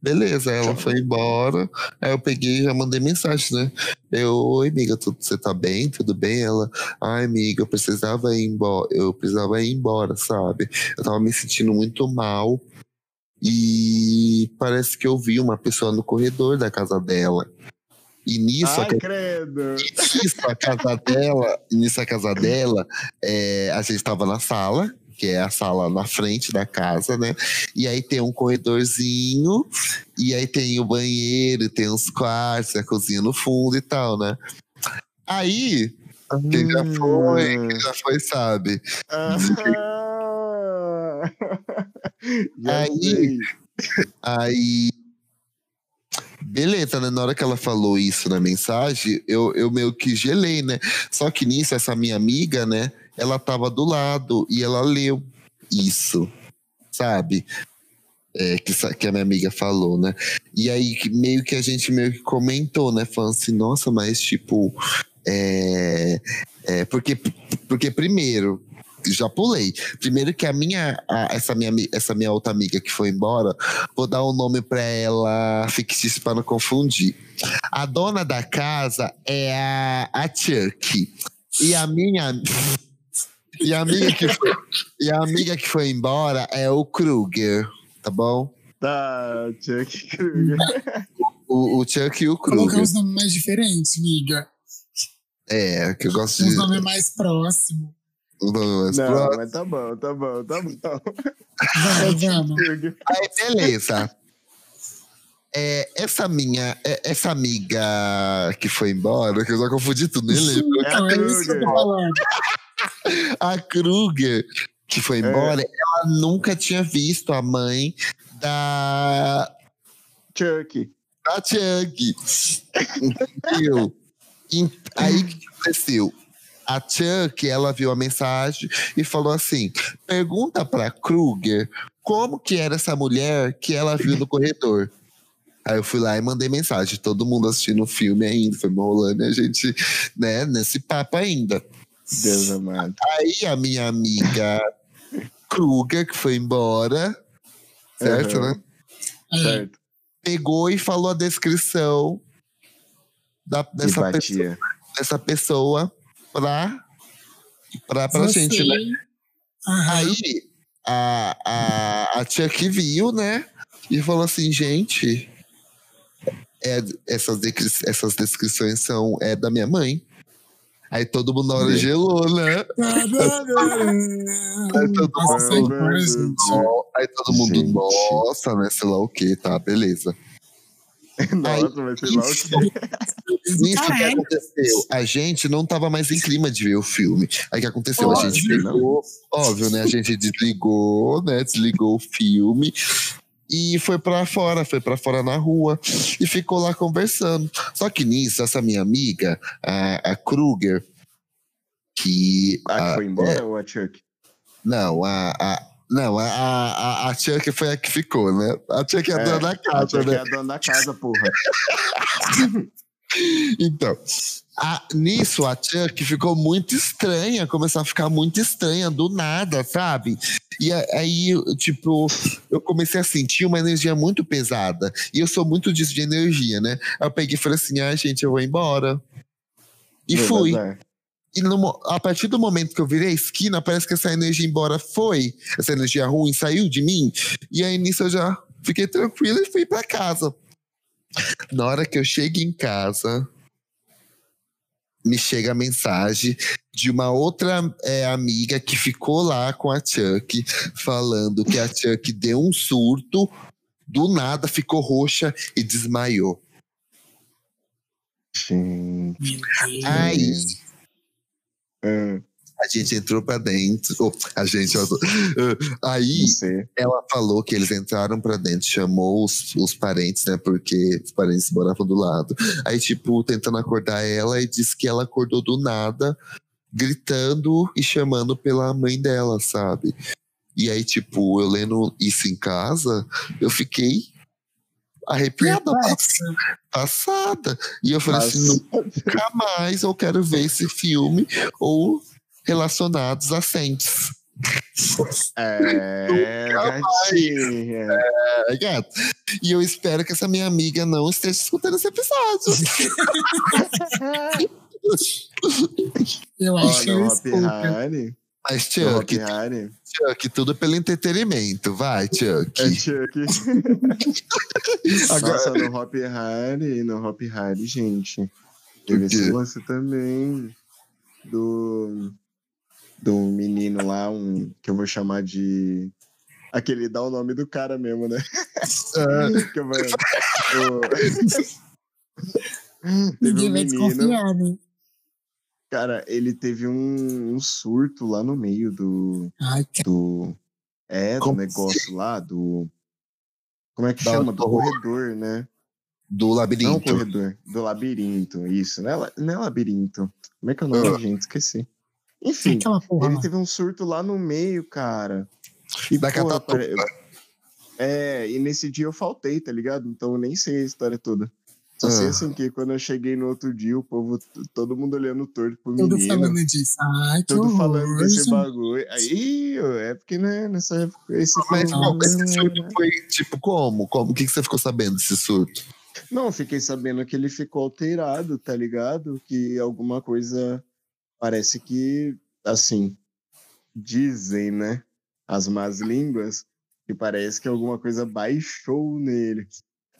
Beleza, ela foi embora. Aí eu peguei e já mandei mensagem, né? Eu, oi, amiga, tudo, você tá bem? Tudo bem? Ela, ai, amiga, eu precisava ir embora, eu precisava ir embora, sabe? Eu tava me sentindo muito mal. E parece que eu vi uma pessoa no corredor da casa dela. E nisso, a Ai, credo. nisso a casa dela, nisso a casa dela, é, a gente tava na sala, que é a sala na frente da casa, né? E aí tem um corredorzinho, e aí tem o banheiro, tem os quartos, a cozinha no fundo e tal, né? Aí, quem já foi, quem já foi sabe. Ah. Aí-. Aí. Beleza, né? Na hora que ela falou isso na mensagem, eu, eu meio que gelei, né? Só que nisso, essa minha amiga, né? Ela tava do lado e ela leu isso, sabe? É, que, que a minha amiga falou, né? E aí, meio que a gente meio que comentou, né? Falando assim, nossa, mas tipo. É, é, porque, porque primeiro, já pulei. Primeiro que a minha, a- essa, minha, essa minha outra amiga que foi embora, vou dar um nome pra ela fictício para não confundir. A dona da casa é a, a Chuck. E a minha. E a amiga que foi, e a amiga que foi embora é o Kruger, tá bom? Tá, Chuck Kruger. O, o Chuck e o Colocar Kruger. uns nomes mais diferentes, miga. É, que eu gosto de. nomes mais próximos. um nome mais Não, próximo. mas tá bom, tá bom, tá bom. Vamos, vamos. Kruger. Aí, beleza. É, essa minha, é, essa amiga que foi embora, que eu já confundi tudo, nem lembro. Então, é isso que eu tô falando. A Kruger, que foi embora, ela nunca tinha visto a mãe da, Chuck. da Chuck. Entendeu? Aí o que aconteceu? a Chuck, ela viu a mensagem e falou assim: pergunta pra Kruger como que era essa mulher que ela viu no corredor. Aí eu fui lá e mandei mensagem, todo mundo assistindo o filme ainda, foi rolando e a gente, né, nesse papo ainda. Deus amado. Aí a minha amiga Kruger, que foi embora, certo, Uhum. né? Certo. Pegou e falou a descrição da, dessa, pessoa, dessa pessoa pra, pra, pra você- gente, né? Aham. Aí a, a, a Chuck viu, né? E falou assim, gente, é, essas, descri- essas descrições são é da minha mãe. Aí todo mundo na hora gelou, né? Aí todo mundo-. Aí todo mundo, nossa, né? Sei lá o que, tá, beleza. Nossa, vai ser lá o quê? Nisso que aconteceu, a gente não tava mais em clima de ver o filme. Aí o que aconteceu? a gente não. pegou, óbvio, né? A gente desligou, né? Desligou o filme e foi pra fora, foi pra fora na rua e ficou lá conversando. Só que nisso, essa minha amiga, a, a Kruger, que. Ah, que a- foi embora ou a Chuck? não, a. a não, a, a, a Chuck foi a que ficou, né? A Chuck é a É, dona da A casa, Chuck né? é a dona da casa, porra. Então, a- nisso a Chuck ficou muito estranha, começou a ficar muito estranha do nada, sabe? E aí, tipo, eu comecei a sentir uma energia muito pesada. E eu sou muito disso de energia, né? Eu peguei e falei assim: ah, gente, eu vou embora. E Meu fui. bazar. E no a partir do momento que eu virei a esquina, parece que essa energia embora foi. Essa energia ruim saiu de mim. E aí nisso eu já fiquei tranquilo e fui pra casa. Na hora que eu chego em casa, me chega a mensagem de uma outra é, amiga que ficou lá com a Chuck, falando que a Chuck deu um surto, do nada ficou roxa e desmaiou. Gente. Aí Ah, a gente entrou pra dentro. a gente. ah, aí ela falou que eles entraram pra dentro, chamou os, os parentes, né? Porque os parentes moravam do lado. Aí, tipo, tentando acordar ela e disse que ela acordou do nada, gritando e chamando pela mãe dela, sabe? E aí, tipo, eu lendo isso em casa, eu fiquei arrepiada, passada. E eu falei assim, Mas- nunca mais eu quero ver esse filme ou relacionados a Saints. É, gatinha. É, gato. E eu espero que essa minha amiga não esteja escutando esse episódio. Eu acho que. Harry. Mas, Chuck, Harry. Chuck, tudo pelo entretenimento. Vai, Chuck. É Chuck. Agora- Nossa, no Hop Harry, no Hop Harry, gente. Teve esse lance também do, do menino lá, um que eu vou chamar de. Aquele dá o nome do cara mesmo, né? Ah, Que eu vou- o- Teve Ninguém um vai menino, desconfiar, né? cara, ele teve um, um surto lá no meio do. Ai, que do é, do Como negócio lá, do. Como é que Da- chama? Do do- corredor, né? do Não labirinto. corredor, do labirinto, isso, não é, la- não é labirinto. Como é que é o nome, Ah. gente? Esqueci. Enfim, porra ele lá. teve um surto lá no meio, cara. E, Da porra, pare- É, e nesse dia eu faltei, tá ligado? Então eu nem sei a história toda. Só sei Ah. assim que quando eu cheguei no outro dia, o povo, todo mundo olhando torto pro Tudo menino. falando disso. Ai, que Tudo horror, falando desse bagulho. Aí, é porque, né, nessa época. Esse Mas esse surto foi, tipo, como? Como? O que, que você ficou sabendo desse surto? Não, fiquei sabendo que ele ficou alterado, tá ligado? Que alguma coisa. Parece que, assim. Dizem, né? As más línguas. Que parece que alguma coisa baixou nele.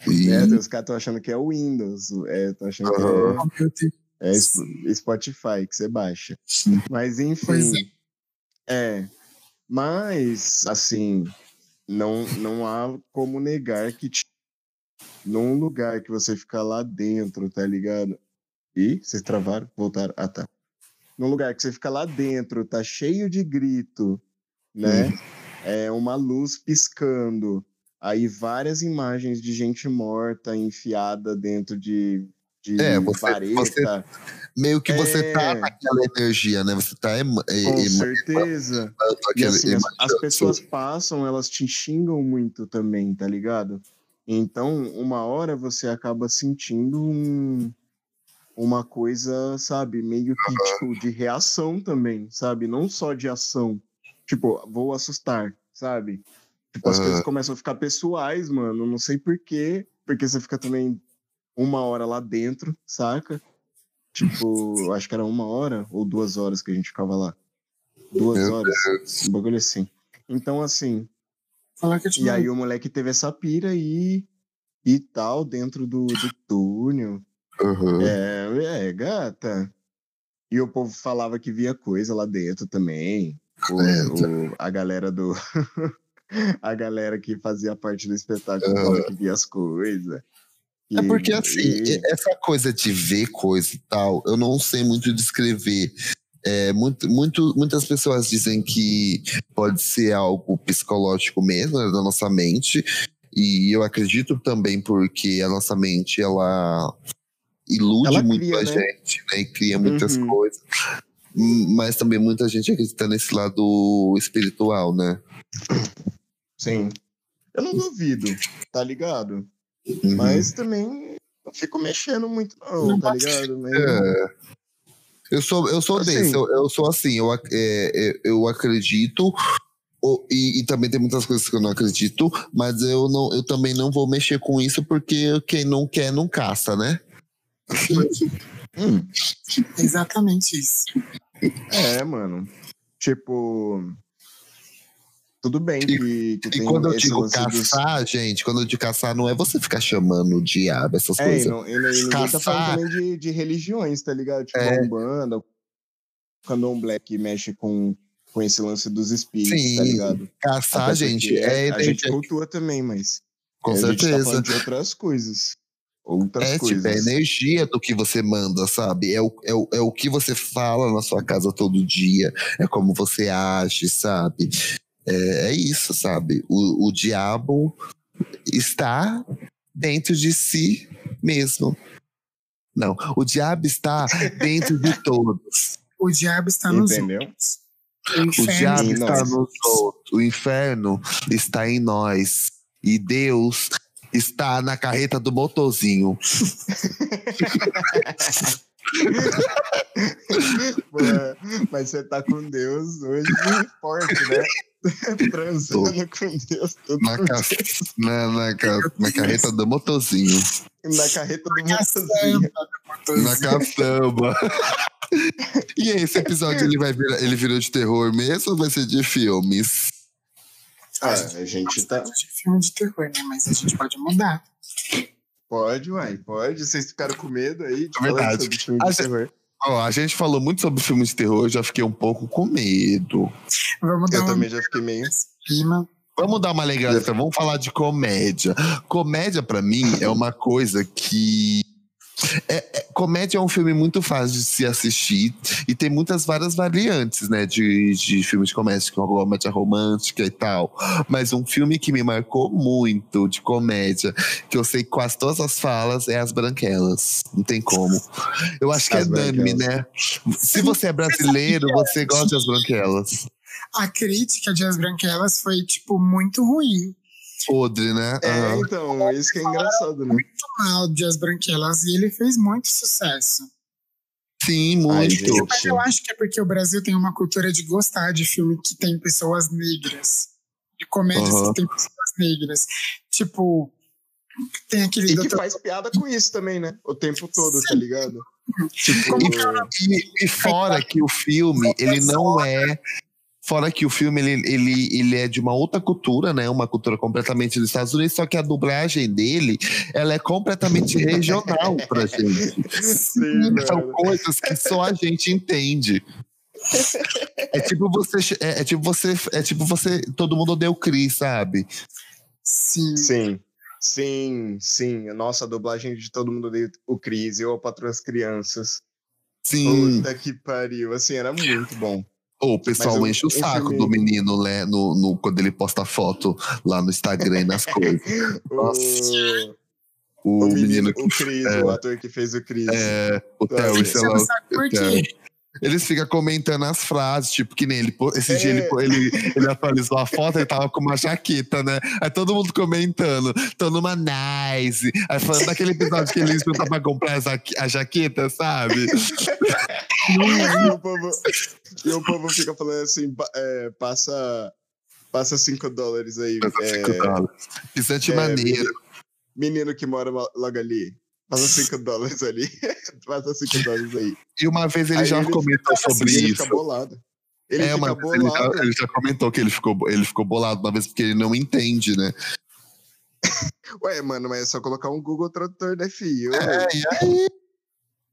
E- Né? Os caras estão achando que é o Windows. É, tô achando que meu Deus. é, é Sp- Spotify que você baixa. Mas enfim. É. Mas, assim, não, não há como negar que num lugar que você fica lá dentro, tá ligado? E vocês travaram? Voltaram? Ah, tá. Num lugar que você fica lá dentro, tá cheio de grito, né? É uma luz piscando. Aí várias imagens de gente morta enfiada dentro de, de É, você- vareta. você- Meio que você É. tá naquela energia, né? Você tá ema- e- Com ema- certeza. E assim, as, as pessoas passam, elas te xingam muito também, tá ligado? Então, uma hora você acaba sentindo um- uma coisa, sabe, meio que tipo, de reação também, sabe? Não só de ação. Tipo, vou assustar, sabe? Tipo, as Aham. coisas começam a ficar pessoais, mano. Não sei porquê, porque você fica também uma hora lá dentro, saca? Tipo, eu acho que era uma hora ou duas horas que a gente ficava lá. Duas Meu horas. Deus. Um bagulho assim. Então, assim, e aí o moleque teve essa pira aí e tal, dentro do, do túnel. Uhum. É, é, gata. E o povo falava que via coisa lá dentro também. O, Credo. o- a galera do. a galera que fazia parte do espetáculo falava que via as coisas. É porque assim, essa coisa de ver coisa e tal, eu não sei muito descrever. É, muito, muito, muitas pessoas dizem que pode ser algo psicológico mesmo, né, da nossa mente. E eu acredito também porque a nossa mente, ela ilude Ela muito cria, a né? gente, né? E cria muitas Uhum. coisas. Hum, Mas também muita gente acredita nesse lado espiritual, né? Sim. Eu não duvido, tá ligado? Uhum. Mas também não fico mexendo muito, não, Não tá ligado? Mas- É. Eu sou, eu sou Assim. desse, eu, eu sou assim, eu, é, é, eu acredito, e, e também tem muitas coisas que eu não acredito, mas eu, não, eu também não vou mexer com isso porque quem não quer não caça, né? Hum, Exatamente isso. é, mano. Tipo. Tudo bem que, que E tem quando eu digo dos- caçar, gente, quando eu digo caçar, não é você ficar chamando o diabo, essas É, e, coisas. não, e, e ninguém tá Caçar- falando também de, de religiões, tá ligado? Tipo, É. a Umbanda, o Candomblé que mexe com, com esse lance dos espíritos, Sim, tá ligado? Caçar, Até gente, porque é, A gente é- cultua também, mas. com a gente tá certeza. falando de outras coisas. Outras É, coisas. tipo, é a energia do que você manda, sabe? É o, é, o, é o que você fala na sua casa todo dia, é como você age, sabe? É, é isso, sabe? O, o diabo está dentro de si mesmo. Não, o diabo está dentro de todos. O diabo está nos Entendeu? outros. O O inferno diabo está nós. nos outros. O inferno está em nós. E Deus está na carreta do motorzinho. Pô, mas você tá com Deus hoje forte, né? Transando com Deus, Na, ca... na, na, ca- na carreta do motorzinho. na carreta do caçamba motorzinho. Na caçamba. e esse episódio ele vai virar, ele virou de terror mesmo ou vai ser de filmes? Ah, a gente tá. de filme de terror, né? Mas a gente pode mudar. Pode, uai, pode. Vocês ficaram com medo aí de É verdade. falar sobre filme A de gente- terror. Ó, a gente falou muito sobre filmes de terror, eu já fiquei um pouco com medo. Vamos dar Eu uma também já fiquei meio. clima. Vamos dar uma alegrada, então, vamos falar de comédia. Comédia, pra mim, é uma coisa que. É, é- comédia é um filme muito fácil de se assistir e tem muitas várias variantes, né, de, de filmes de comédia, com comédia romântica e tal. Mas um filme que me marcou muito de comédia, que eu sei quase todas as falas, é As Branquelas. Não tem como. Eu acho que As é unânime, né? Se você é brasileiro, você gosta de As Branquelas. A crítica de As Branquelas foi, tipo, muito ruim. Podre, né? É, Aham. então, isso que é engraçado, né? Mal de As Branquelas. E ele fez muito sucesso. Sim, muito. gente. Mas eu acho que é porque o Brasil tem uma cultura de gostar de filme que tem pessoas negras. De comédias Aham. que tem pessoas negras. Tipo, tem aquele E que doutor- faz piada com isso também, né? O tempo todo, tá ligado? Tipo, Como que é? E, e fora que o filme, ele não é. Fora que o filme, ele, ele, ele é de uma outra cultura, né? Uma cultura completamente dos Estados Unidos, só que a dublagem dele, ela é completamente regional pra gente. Sim, São mano. coisas que só a gente entende. É tipo você. É, é tipo você. É tipo você. Todo mundo odeia o Chris, sabe? Sim. Sim, sim, sim. Nossa, a dublagem de todo mundo odeia o Cris, eu patroa as crianças. Sim. Puta que pariu. Assim, era muito bom. Ou o pessoal enche o saco do menino, né? No, no- quando ele posta foto lá no Instagram e nas coisas. Nossa. O... O, menino, menino o Chris, é. o ator que fez o Chris. É, o você sei lá. por quê? Eles ficam comentando as frases, tipo, que nem ele. Esse É. dia ele, pô- ele, ele atualizou a foto, ele tava com uma jaqueta, né? Aí todo mundo comentando, tô numa nice. Aí falando daquele episódio que eles não pra comprar a, jaque- a jaqueta, sabe? E o povo, e o povo fica falando assim, é, passa, passa 5 dólares aí. É, Pisante é, maneiro. menino que mora lo- logo ali. Passa 5 dólares ali. passa 5 dólares aí. E uma vez ele Aí já ele comentou sobre E ele isso. fica bolado. Ele é, fica vez ele já, bolado. ele já comentou que ele ficou, ele ficou bolado uma vez porque ele não entende, né? Ué, mano, mas é só colocar um Google Tradutor, né, filho? É, e aí?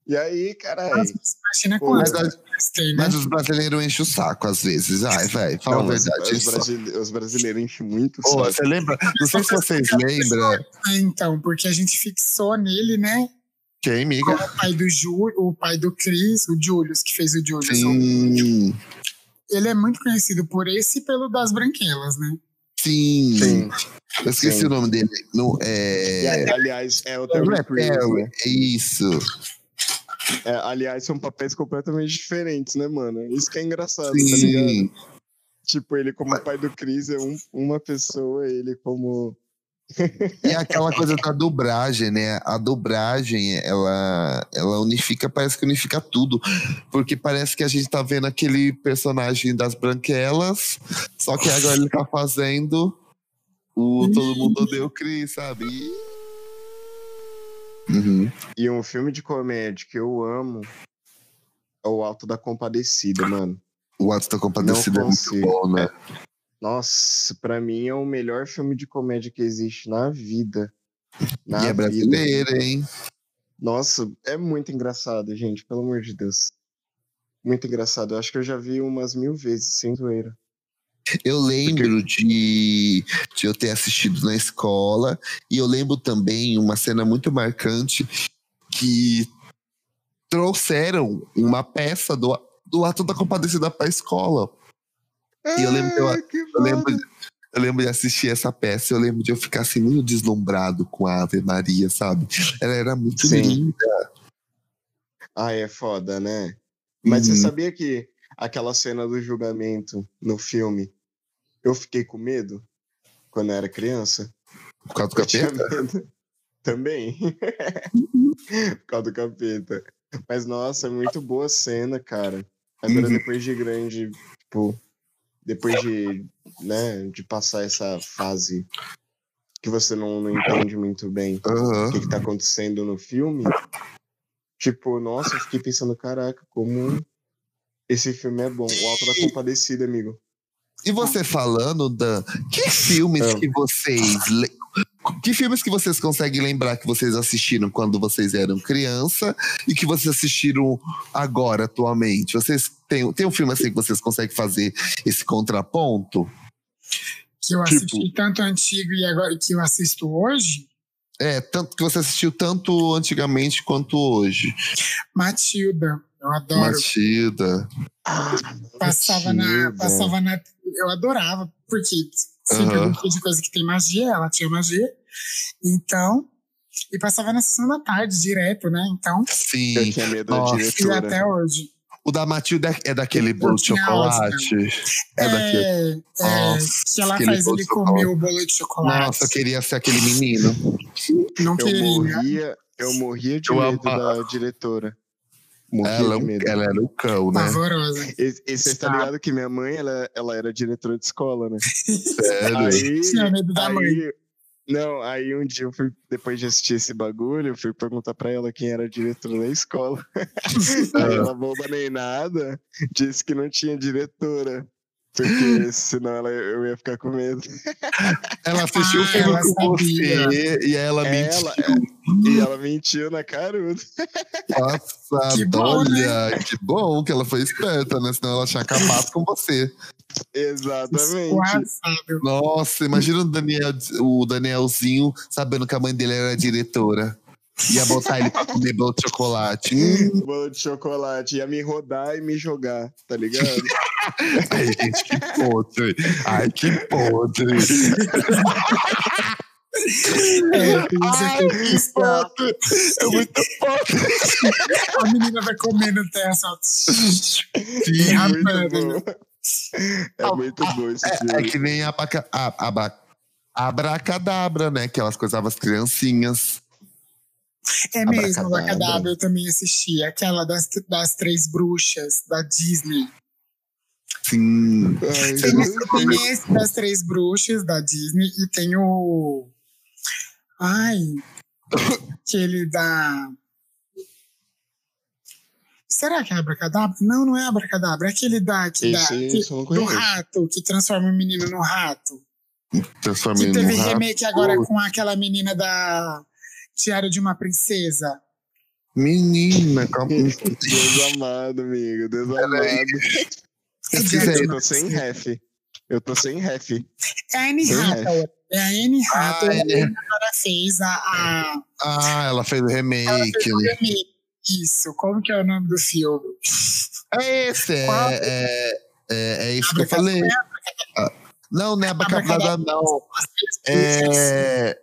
E aí? Nossa, Imagina Pô, mas- né? Mas os brasileiros enchem o saco às vezes. Ai, velho, fala Não, a verdade. Os, brasile- os brasileiros enchem muito o saco. você lembra? Não sei se vocês lembram. É, então, porque a gente fixou nele, né? Quem, amiga? O pai do Júlio, o pai do Cris, o Julius, que fez o Julius. Sim, Ele é muito conhecido por esse e pelo das branquelas, né? sim. Sim. Eu esqueci Sim. o nome dele. Não, E, é. aliás, é o Terry é Crews, né? é isso. É, aliás, são papéis completamente diferentes, né, mano? Isso que é engraçado, tá ligado? Sim. Tipo, ele como pai do Chris é um- uma pessoa, ele como. E é aquela coisa da dublagem, né? A dublagem, ela, ela unifica, parece que unifica tudo. Porque parece que a gente tá vendo aquele personagem das branquelas, só que agora ele tá fazendo o Todo Mundo Odeia o Chris, sabe? Uhum. E um filme de comédia que eu amo é o Alto da Compadecida, mano. O Ato da Compadecida é muito bom, né? Nossa, pra mim é o melhor filme de comédia que existe na vida. Na e é vida. brasileiro, hein? Nossa, é muito engraçado, gente, pelo amor de Deus. Muito engraçado. Eu acho que eu já vi umas mil vezes, sem zoeira. Eu lembro de, de eu ter assistido na escola e eu lembro também uma cena muito marcante que trouxeram uma peça do, do Ato da Compadecida para a escola. E eu lembro eu- Ah, Eu lembro, eu lembro de assistir essa peça, eu lembro de eu ficar assim muito deslumbrado com a Ave Maria, sabe? Ela era muito Sim. linda. Ah, é foda, né? Mas Uhum. você sabia que aquela cena do julgamento no filme, eu fiquei com medo quando eu era criança? Por causa do Eu capeta? Também. Por causa do capeta. Mas, nossa, é muito boa a cena, cara. Agora, Uhum. depois de grande, tipo, depois de, né, de passar essa fase que você não, não entende muito bem o Aham. que, que tá acontecendo no filme, tipo, nossa, eu fiquei pensando, caraca, como esse filme é bom. O Alto da Compadecida, amigo. E você falando, Dan, que filmes Ah. que vocês. Que filmes que vocês conseguem lembrar que vocês assistiram quando vocês eram criança e que vocês assistiram agora, atualmente? Vocês têm, tem um filme assim que vocês conseguem fazer esse contraponto? Que eu Tipo- assisti tanto antigo e agora que eu assisto hoje. É, tanto que você assistiu tanto antigamente quanto hoje. Matilda. Eu adoro. Matilda. passava, na, passava na. Eu adorava, porque sempre gostei de coisa que tem magia, ela tinha magia. Então. E passava na sessão da tarde, direto, né? Então, Eu Sim. tinha medo Nossa. da e diretora. até hoje. O da Matilda é- é daquele Eu bolo de chocolate. É, daquele. É, é, Nossa, que ela faz ele comer o bolo de chocolate. Nossa, eu queria ser aquele menino. Não Eu queria. morria, eu morria de Eu medo amava. da diretora. Morria Ela, é de um- medo. ela era o cão, né? Pavorosa. E, e você tá ligado que minha mãe, ela, ela era diretora de escola, né? Sério. Aí, Tinha medo da mãe. aí, não, aí um dia eu fui, depois de assistir esse bagulho, eu fui perguntar pra ela quem era a diretora da escola. aí ela, boba nem nada, disse que não tinha diretora. Porque senão ela, eu ia ficar com medo. Ela assistiu o Ah, filme ela com sabia. você e ela Ela, mentiu. e ela mentiu na caruda. Nossa, Que bom, né? olha, que bom que ela foi esperta, né? Senão ela tinha acabado com você. Exatamente. Nossa, imagina o, Daniel, o Danielzinho sabendo que a mãe dele era diretora. Ia botar ele pra comer bolo de chocolate. Hum, Bolo de chocolate. Ia me rodar e me jogar, tá ligado? Ai, gente, que podre. Ai, que podre. É, Ai, efeitos que foda! É muito foda! A menina vai comendo terra só. É muito bom. É muito bom esse É, filme. é que nem a, abaca, a, aba- abracadabra, né? Que elas coisavam as criancinhas. É mesmo, Abracadabra. Abracadabra eu também assisti. Aquela das, das três bruxas da Disney. Sim. Ai, Tem, Jesus. tem esse das três bruxas da Disney e tem o. Ai. Aquele da. Será que é Abracadabra? Não, não é Abracadabra. É aquele da. Que que- do rato, que transforma o menino no rato. Transforma Que teve remake agora com aquela menina da Diário de uma Princesa. Menina, calma. Deus amado, amigo. Deus amado. Eu uma tô sem Princesa. ref. Eu tô sem ref. É a Anne Hathaway. É a Anne Hathaway. Ah, é. Ela fez a, a Ah, ela fez o Ela remake. fez o remake. Isso, como que é o nome do filme? É esse, é, é, é, é isso que eu falei. Ah, Não, não é não. É,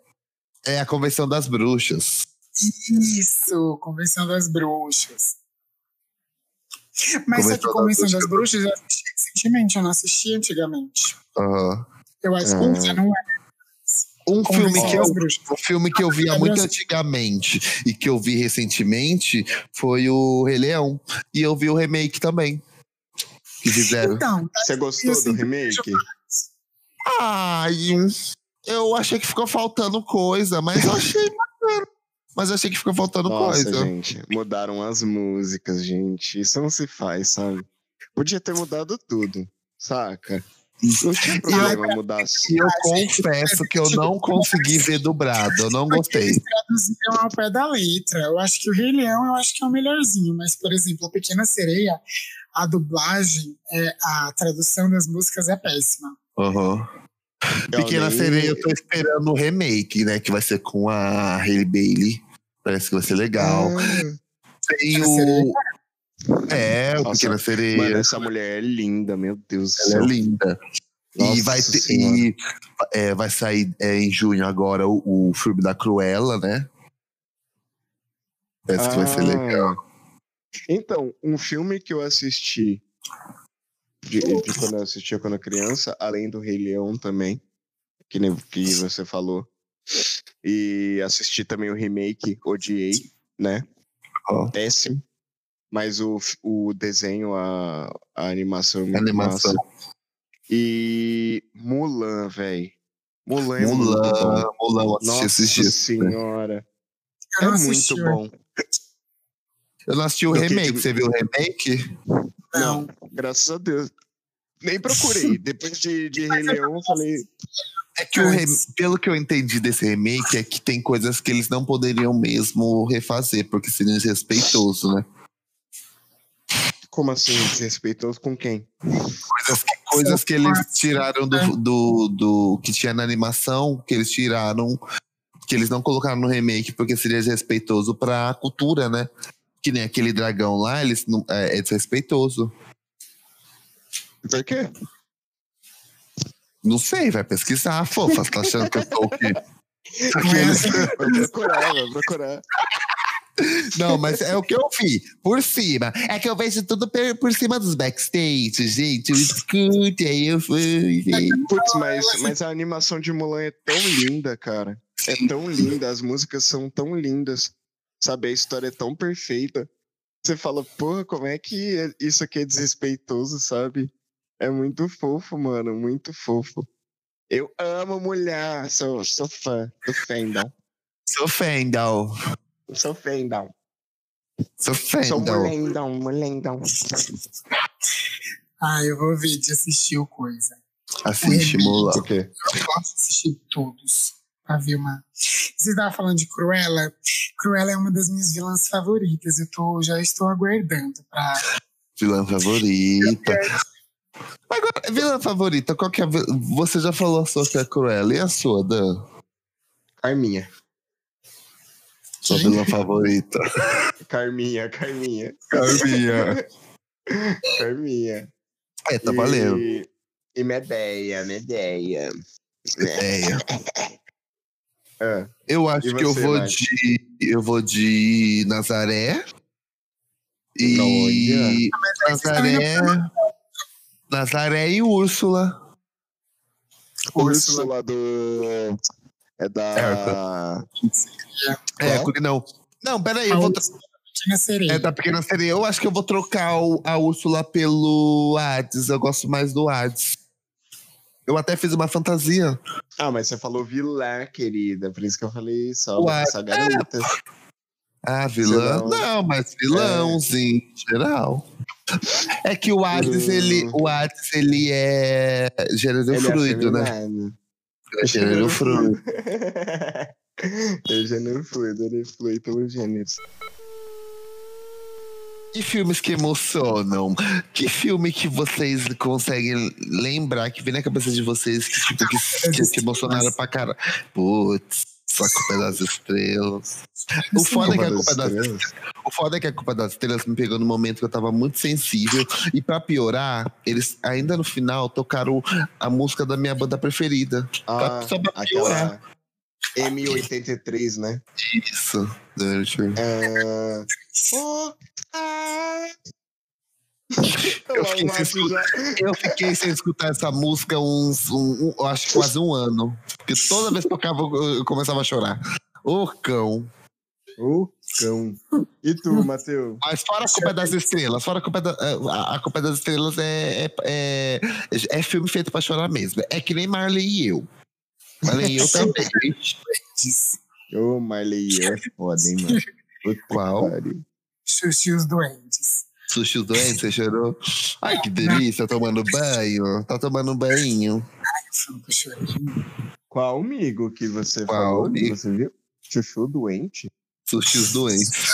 é a Convenção das Bruxas. Isso, Convenção das Bruxas. Mas só que Convenção das Convenção das Bruxas. Bruxas eu assisti recentemente, eu não assisti antigamente. Aham. Eu acho que já não é Um filme Convenção que eu. Um filme que eu via muito antigamente e que eu vi recentemente foi o Rei Leão. E eu vi o remake também. Que fizeram. Então, tá Você gostou do sempre remake? Ai, eu achei que ficou faltando coisa, mas eu achei bacana. Mas eu achei que ficou faltando Nossa, coisa. gente. Mudaram as músicas, gente. Isso não se faz, sabe? Podia ter mudado tudo, saca? Não tinha problema mudar assim. E eu confesso que eu não consegui ver dublado. Eu não gostei. eles traduziram ao pé da letra. Eu acho que o Rei Leão eu acho que é o melhorzinho, mas, por exemplo, a Pequena Sereia, a dublagem, é, a tradução das músicas é péssima. Pequena nem- Sereia, eu tô esperando o remake, né? Que vai ser com a Hailey Bailey. Parece que vai ser legal. Ah, Tem o. É, o Nossa, Pequena Sereia. Mano, essa mulher é linda, meu Deus do Ela céu. é linda. e Nossa vai ter. E, é, vai sair é, em junho agora o, o filme da Cruella, né? Parece que vai ser Ah. legal. Então, um filme que eu assisti de, de quando eu assistia quando criança, além do Rei Leão também, que, nem, que você falou. E assisti também o remake, odiei, né? Ó. Péssimo. Mas o, o desenho, a, a animação é muito Animação. massa. E Mulan, velho. Mulan é muito Mulan, bom. Mulan, eu assisti Nossa esses dias. né? senhora. Eu É muito bom. Eu não assisti o remake. que- Você viu o remake? Não. Graças a Deus. Nem procurei. Depois de, de Rei Leão, eu falei. É que o rem- pelo que eu entendi desse remake, é que tem coisas que eles não poderiam mesmo refazer, porque seria desrespeitoso, né? Como assim? Desrespeitoso com quem? Coisas que, coisas que eles tiraram do, do, do que tinha na animação, que eles tiraram, que eles não colocaram no remake, porque seria desrespeitoso pra cultura, né? Que nem aquele dragão lá, não, é, é desrespeitoso. Por quê? Não sei, vai pesquisar, fofa. Você tá achando que eu tô o quê? Não é. Vai procurar, vai procurar. Não, mas é o que eu vi, por cima. É que eu vejo tudo por cima dos backstage, gente. Eu escute, aí eu fui. Putz, mas, mas a animação de Mulan é tão linda, cara. É tão linda, as músicas são tão lindas. Sabe, a história é tão perfeita. Você fala, porra, como é que isso aqui é desrespeitoso, sabe? É muito fofo, mano, muito fofo. Eu amo mulher, sou, sou fã do fandom. Sou Fendel. Sou fandom. Sou Sou Fendel. mulendão, mulendão. Ah, eu vou ver de assistir o coisa. Assiste, Mulan. O quê? Eu gosto de assistir todos. Pra ver uma. Você estava falando de Cruella. Cruella é uma das minhas vilãs favoritas. Eu tô, já estou aguardando pra. Vilã favorita. Agora, vilã favorita, qual que é a Você já falou a sua que é Cruella. E a sua, Dan? Carminha. Sua vilã favorita. Carminha, Carminha. Carminha. Carminha. É, tá valendo. E, e Medeia, Medeia. É. É. Eu acho E que eu você, vou Nath? de. Eu vou de Nazaré. E. Nazaré. Nazaré e Úrsula. Úrsula do. É da. É, porque não. Não, peraí, A eu vou. Úrsula. É da Pequena Sereia. Eu acho que eu vou trocar o- a Úrsula pelo Hades. Eu gosto mais do Hades. Eu até fiz uma fantasia. Ah, mas você falou vilã, querida. Por isso que eu falei só Ué, essa garota. Ah, vilã? Vilão. Não, mas vilãozinho, em geral. É que o Hades, Hum. ele, o Hades, ele é gênero Ele é fluido, né? afeminado. É gênero fluido. É gênero fluido, ele flui pelos gêneros. Que filmes que emocionam? Que filme que vocês conseguem lembrar, que vem na cabeça de vocês, que, tipo, que, que te emocionaram pra cara? Putz, a culpa das estrelas. O foda, é que a culpa das, estrelas. o foda é que a culpa das estrelas me pegou no momento que eu tava muito sensível. E pra piorar, eles ainda no final tocaram a música da minha banda preferida. Ah, Só pra piorar. aquela M83, né? Isso. É... Oh, ah. Eu fiquei, sem escutar, eu fiquei sem escutar essa música uns, um, um- eu acho que quase um ano. Porque toda vez que tocava, eu, eu começava a chorar. Ô cão. O cão. E tu, Matheus? Mas fora a culpa das estrelas, fora a culpa, da, a, a culpa das estrelas é, é, é, é filme feito pra chorar mesmo. É que nem Marley e eu. Marley e eu também. Ô, Marley, é foda, hein, mano? Puta Qual? e os Doentes. Sushi os doentes, você chorou? Ai, que delícia, tomando banho. Tá tomando um banho. Que. Qual amigo que você Qual falou? que amigo? Você viu? Chuchu doente? Sushi os doentes.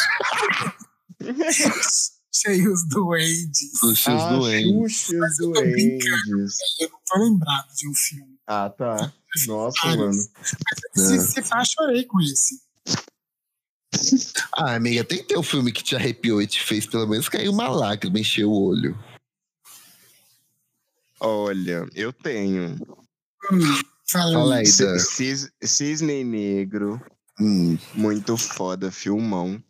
Cheio os Doentes. Sushi os ah, doentes. Doentes. Eu não tô lembrado de um filme. Ah, tá. Nossa, mano. Se, se faz, chorei com esse. Ah, amiga, tem que ter um filme que te arrepiou e te fez pelo menos cair uma lágrima, encher o olho. Olha, eu tenho. Hum, fala, aí. Cis- Cisne Negro, Hum, muito foda, filmão.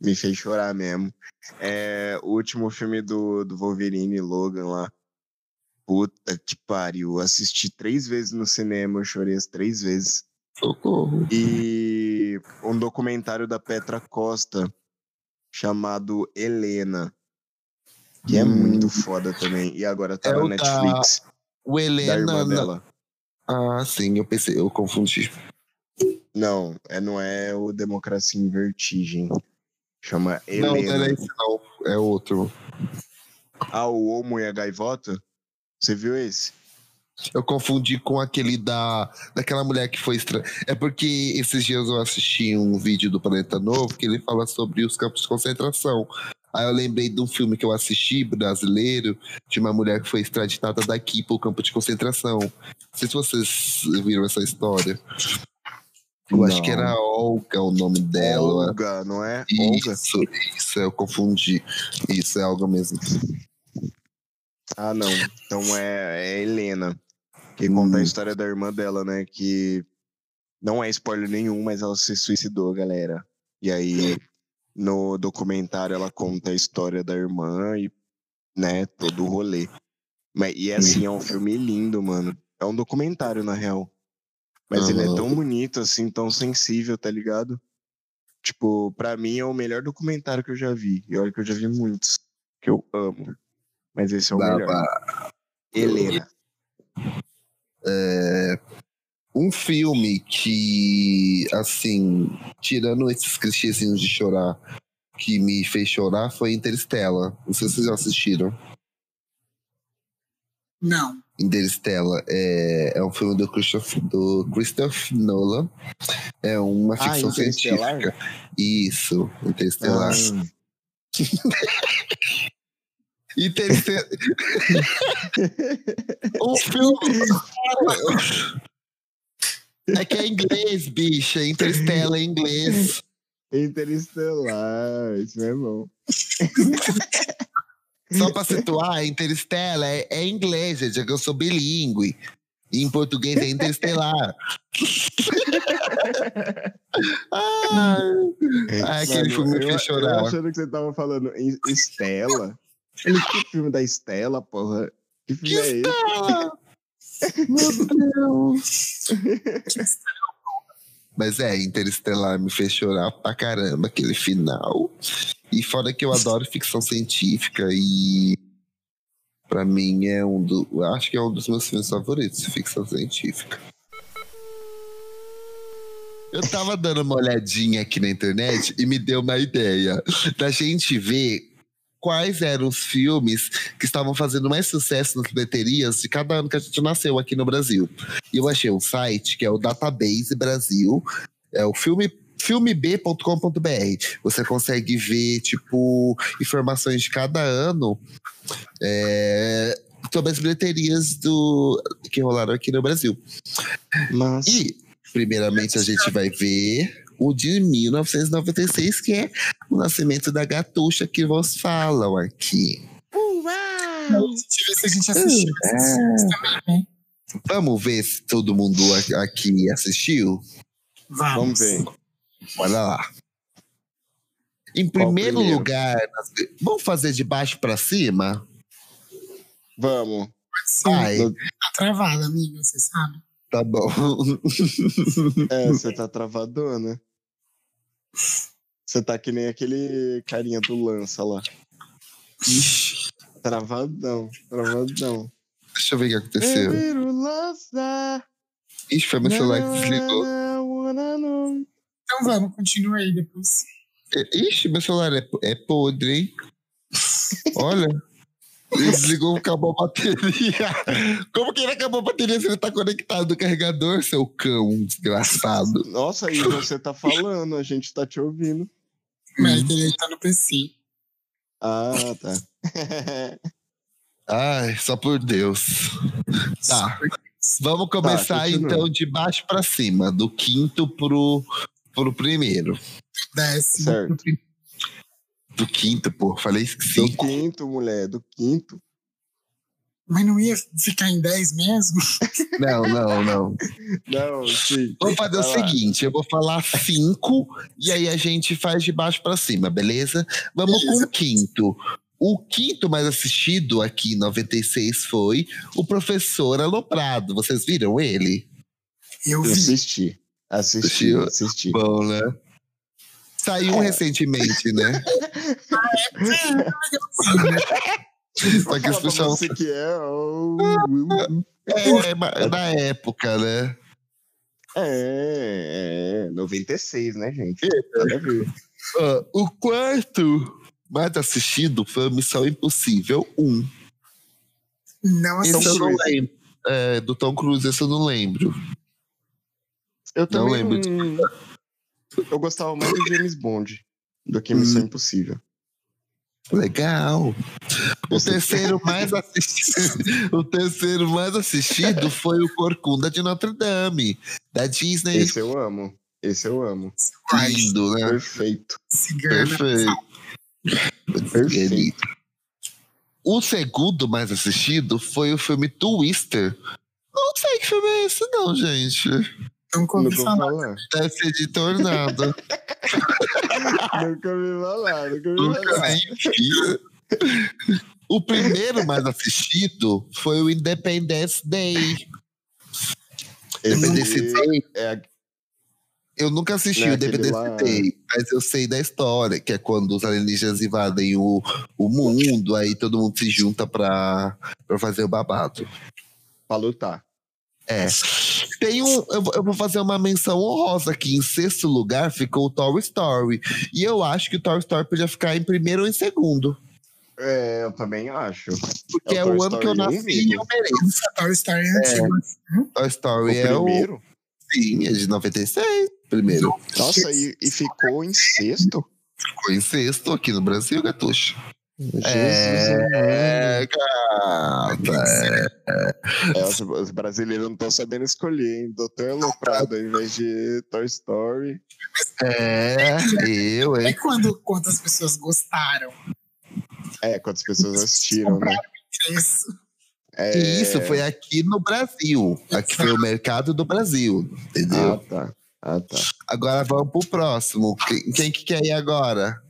Me fez chorar mesmo. É o último filme do, do Wolverine Logan lá. Puta que pariu. Assisti três vezes no cinema, eu chorei as três vezes. Socorro. E um documentário da Petra Costa chamado Helena. Que é Hum. muito foda também. E agora tá É na o da- Netflix. O Da, Helena. irmã não- dela. Ah, sim, eu pensei, eu confundi. Não, é, não é o Democracia em Vertigem. Chama Não, não Helena. era esse, não. É outro. Ah, o Homo e a Gaivota? Você viu esse? Eu confundi com aquele da daquela mulher que foi estranha. É porque esses dias eu assisti um vídeo do Planeta Novo que ele fala sobre os campos de concentração. Aí eu lembrei de um filme que eu assisti, brasileiro, de uma mulher que foi extraditada daqui para o campo de concentração. Não sei se vocês viram essa história. Eu acho Não. que era Olga o nome dela. Olga, não é? Olga? Isso, isso, eu confundi. Isso, é algo mesmo. Ah, não. Então é, é Helena. Que conta a Hum. história da irmã dela, né? Que não é spoiler nenhum, mas ela se suicidou, galera. E aí, no documentário, ela conta a história da irmã e, né, todo o rolê. Mas, e assim, é um filme lindo, mano. É um documentário, na real. Mas ele é tão bonito, assim, tão sensível, tá ligado? Tipo, pra mim é o melhor documentário que eu já vi. E olha que eu já vi muitos, que eu amo. Mas esse é o melhor. Helena. É, um filme que, assim, tirando esses clichêzinhos de chorar, que me fez chorar foi Interstellar. Não sei se vocês já assistiram. Não. Interstellar é, é um filme do Christopher, do Christopher Nolan. É uma Ah, ficção Interestelar? científica. Isso, Interstellar. Ah, Interstellar. o filme. É que é inglês, bicha. Interstellar é inglês. Interestelar, isso é bom. Só pra situar, Interstellar é, é inglês, gente. É que eu sou bilíngue. E em português é Interestelar. Ai, aquele filme me eu, fez eu chorar. achando que você tava falando Estela. Ele, que filme da Estela, porra? Que filme é esse? Meu Deus. Mas é, Interestelar me fez chorar pra caramba aquele final. E fora que eu adoro ficção científica e pra mim é um do, acho que é um dos meus filmes favoritos ficção científica. Eu tava dando uma olhadinha aqui na internet e me deu uma ideia da gente ver quais eram os filmes que estavam fazendo mais sucesso nas bilheterias de cada ano que a gente nasceu aqui no Brasil. E eu achei um site que é o Database Brasil, é o filme filmeb.com.br. Você consegue ver, tipo, informações de cada ano é, sobre as bilheterias do, que rolaram aqui no Brasil. Mas, E, primeiramente, a gente vai ver o de 1996, que é o nascimento da gatucha que vos falam aqui. Vê se a gente assistiu esses filmes também, né? Vamos ver se todo mundo aqui assistiu? Vamos. vamos ver. Olha lá. Em primeiro, primeiro? lugar, vamos fazer de baixo pra cima? Vamos. Sim, Vai, tá travada, amiga, você sabe. tá bom. É, você tá travadona. Você tá que nem aquele carinha do lança lá. Ixi, Travadão, travadão. deixa eu ver o que Eu aconteceu. Ixi, foi meu celular que desligou. Então vamos, continua aí depois. Ixi, meu celular é, é podre, hein? Olha. Ele desligou, acabou a bateria. Como que ele acabou a bateria se ele tá conectado no carregador, seu cão desgraçado? Nossa, aí você tá falando, a gente tá te ouvindo. Mas ele tá no PC. Ah, tá. Ai, só por Deus. Tá. Vamos começar continua. então de baixo pra cima, do quinto pro, pro primeiro. Décimo. Certo. Do quinto, pô, falei Do cinco. quinto, mulher, do quinto. Mas não ia ficar em 10 mesmo? Não, não, não. Não, sim. Vamos fazer o lá. seguinte: eu vou falar cinco e aí a gente faz de baixo pra cima, beleza? Vamos com o quinto. O quinto mais assistido aqui em 96 foi o Professor Aloprado. Vocês viram ele? Eu Eu vi. assisti. Assisti, Assistiu? assisti. Bom, né? Saiu É. recentemente, né? Só que os você que é. o- É, na época, né? É, é, 96, né, gente? Ah, o quarto mais assistido foi Missão Impossível 1. Não Esse eu assisti. não lembro. É, do Tom Cruise, esse eu não lembro. Eu Não também lembro não- Eu gostava mais do James Bond do que Missão Hum. Impossível. Legal. O terceiro mais assistido, o terceiro mais assistido foi o Corcunda de Notre Dame, da Disney. Esse eu amo. Esse eu amo. Lindo, né? Perfeito. Cigana. Perfeito. Perfeito. O segundo mais assistido foi o filme Twister. Não sei que filme é esse, não, gente. Nunca Nunca ouvi ouvi falar. Deve ser de Tornado. Nunca ouvi falar, nunca Nunca falar. nem. O primeiro mais assistido foi o Independence Day. Independence Day. é Eu nunca assisti Não é o Independence lá- Day, mas eu sei da história, que é quando os alienígenas invadem o, o mundo, aí todo mundo se junta pra, pra fazer o babado. pra lutar. É. Tem um. Eu, vou- eu vou fazer uma menção honrosa aqui. Em sexto lugar ficou o Toy Story. E eu acho que o Toy Story podia ficar em primeiro ou em segundo. É, eu também acho. Porque é, É o o Toy ano que eu nasci e eu mereço. Toy Story é antigo. Toy O Story é o. primeiro? Sim, é de 96. Primeiro. Nossa, e, e ficou em sexto? Ficou em sexto aqui no Brasil, Gatuxa. Jesus É, gata. é. É, os, os brasileiros não estão sabendo escolher, hein? Doutor Aloprado ao invés de Toy Story. É, eu, É hein? quando quantas pessoas gostaram. É, quantas pessoas assistiram, né? Isso. É... E isso foi aqui no Brasil. Aqui foi o mercado do Brasil, Ah, entendeu? tá. Ah, tá. Agora vamos pro próximo. Quem, quem que quer ir agora?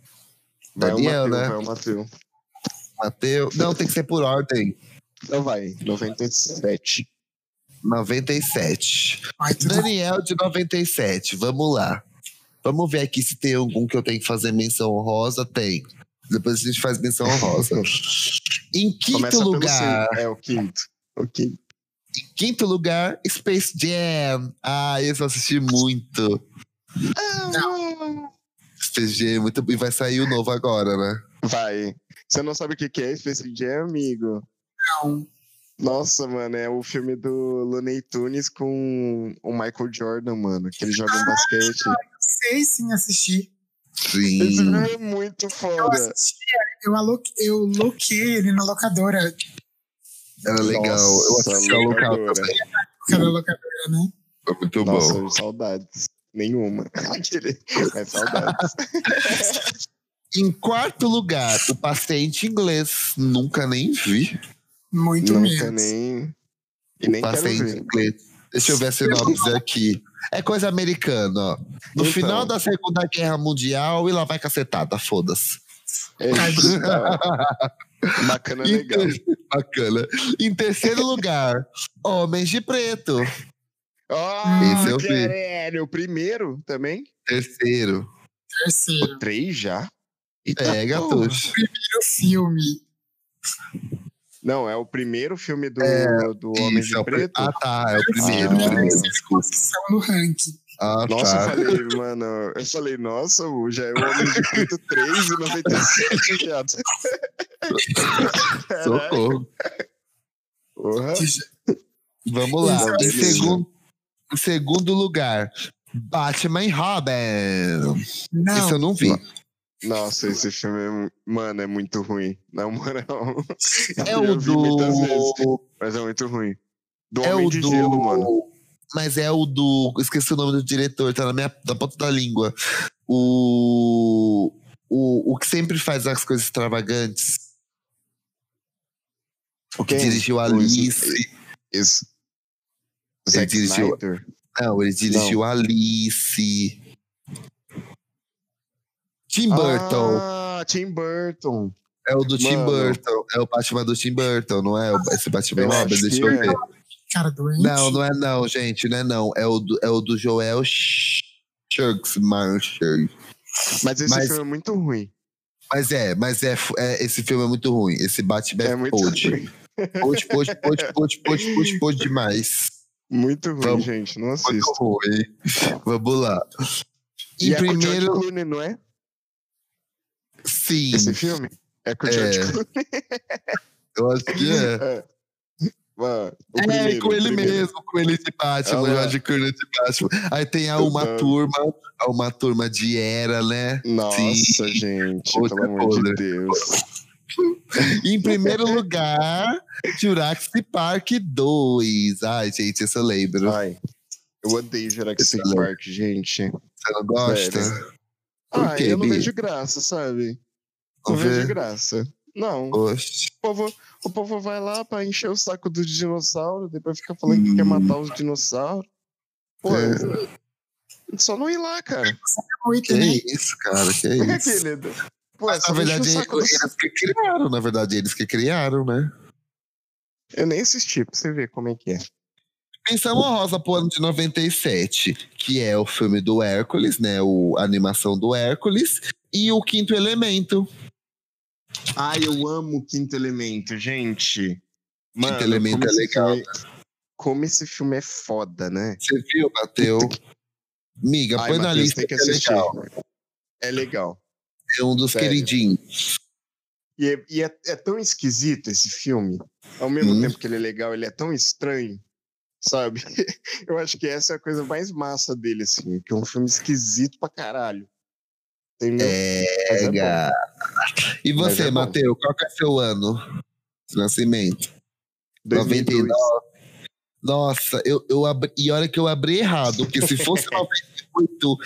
Vai Daniel, o Mateu, né? vai o Mateu. Mateus? Não, tem que ser por ordem. Então vai, 97. 97. Ai, Daniel de 97, vamos lá. Vamos ver aqui se tem algum que eu tenho que fazer menção honrosa. Tem. Depois a gente faz menção honrosa. Em quinto Começa lugar. É o quinto. O quinto. quinto lugar, Space Jam. Ah, esse eu assisti muito. Space Jam, é muito e vai sair o novo agora, né? Vai. Você não sabe o que que é Space Jam, amigo? não. Nossa, mano, é o filme do Looney Tunes com o Michael Jordan, mano. Que ele joga um basquete. Sei sim assistir. Esse Sim. filme é muito Eu foda. assisti, eu, aloque, eu loquei ele na locadora. Era legal. eu Nossa, assisti ao local locadora. Cada locadora, né? Foi muito Nossa, bom. saudades. Nenhuma. Aquele... Mas saudades. Em quarto lugar, o paciente inglês. Nunca nem vi. Muito Nunca mesmo. nem. E nem paciente ver. inglês. Deixa eu ver a sinopse aqui. É coisa americana, ó. No Então. final da Segunda Guerra Mundial, e lá vai cacetada, foda-se. Eita. Bacana, Em legal. ter- Bacana. Em terceiro lugar, Homens de Preto. Esse eu Oh, vi. caralho. O primeiro também? Terceiro. Terceiro. Três já? Eita Pega, porra. Tuxo. O filme. Não, é o primeiro filme do, do Homem Isso, é de pri- Preto. Ah, tá. É o primeiro. Ah. primeiro, no ranking. Ah, Nossa, tá. eu falei, mano, eu falei, nossa, o- já é o Homem de Preto 3 e 97, viado. Socorro. porra. Vamos lá. Em beleza. segundo, em segundo lugar, Batman e Robin. Não, Esse eu não vi. Nossa, esse filme, é, mano, é muito ruim. Na moral. É o muitas vezes, do. mas é muito ruim. Do É Homem o de do. Gelo, mano. Mas é o do. Esqueci o nome do diretor, tá na minha na ponta da língua. O. O, o que sempre faz as coisas extravagantes. O que Quem? dirigiu Alice. Isso. Ele Zack dirigiu- Snyder? Não, ele dirigiu Alice. Tim Burton. Ah, Tim Burton. É o do Tim mano. Burton. É o Batman do Tim Burton, não é? Esse Batman Eu Robin, acho deixa eu é. ver. cara doente. Não, não é não, gente, não é não. É o do, é o do Joel Shucks Marshall. Mas esse Mas- filme é muito ruim. Mas é, mas é, é, esse filme é muito ruim. Esse Batman É é muito pode. ruim. Pode, pode, pode, pode, pode, pode, pode demais. Muito ruim, Vamos. gente. Não Muito assisto. ruim. Vamos lá. Em E é com o George primeiro, Clooney, não é? Sim, Esse filme? É com o É. George Clooney. eu acho que é. É. Mano, o é, primeiro, com ele mesmo, com ele de Batman, lá. George Clooney de Batman. Aí tem a uma Exato. turma, a uma turma de Era, né? Nossa, Sim. gente, Outra pelo amor podre. de Deus. Em primeiro lugar, Jurassic Park 2. Ai, gente, esse eu lembro. Ai, eu odeio Jurassic. Park, gente. Você não gosta? Sério. Por Ah, quê, eu não Bi? vejo graça, sabe? Não Não vejo vê? graça. Não. Oxe. O povo, o povo vai lá pra encher o saco dos dinossauros, depois fica falando que quer matar os dinossauros. Pô, É. só não ir lá, cara. Que né? isso, cara, que É isso. aquele. Pô, é Mas, só na verdade, saco dos- eles que criaram, na verdade, eles que criaram, né? Eu nem assisti pra você ver como é que é. Menção honrosa pro ano de 97, que é o filme do Hércules, né? O, a animação do Hércules, e o Quinto Elemento. Ai, eu amo o Quinto Elemento, gente. Mano, Elemento como é legal. filme- como esse filme é foda, né? Você viu, Mateu? Miga, Ai, põe na Matheus, lista que, que é assistir. legal. É legal. É um dos Sério. queridinhos. E, é, e é- é tão esquisito esse filme. Ao mesmo Hum. tempo que ele é legal, ele é tão estranho, sabe? Eu acho que essa é a coisa mais massa dele, assim. Que é um filme esquisito pra caralho. Entendeu? É. Pega. e você, é. Mateu, qual que é seu ano de nascimento? 2002. 99. Nossa, eu, eu abri, e olha que eu abri errado, porque se fosse 98,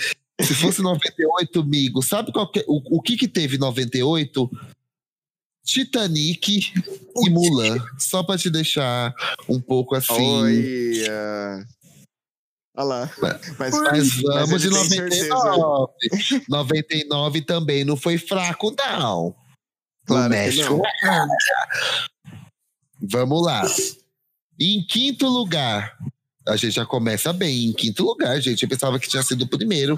se fosse 98, amigo, sabe qual que, é- o, o que que teve em 98? Titanic e Mulan. Só pra te deixar um pouco assim. Olha. Olha lá. Mas, mas vamos de 99. 99 também não foi fraco, não. Claro México. Não. Vamos lá. Em quinto lugar, a gente já começa bem. Em quinto lugar, gente, eu pensava que tinha sido o primeiro.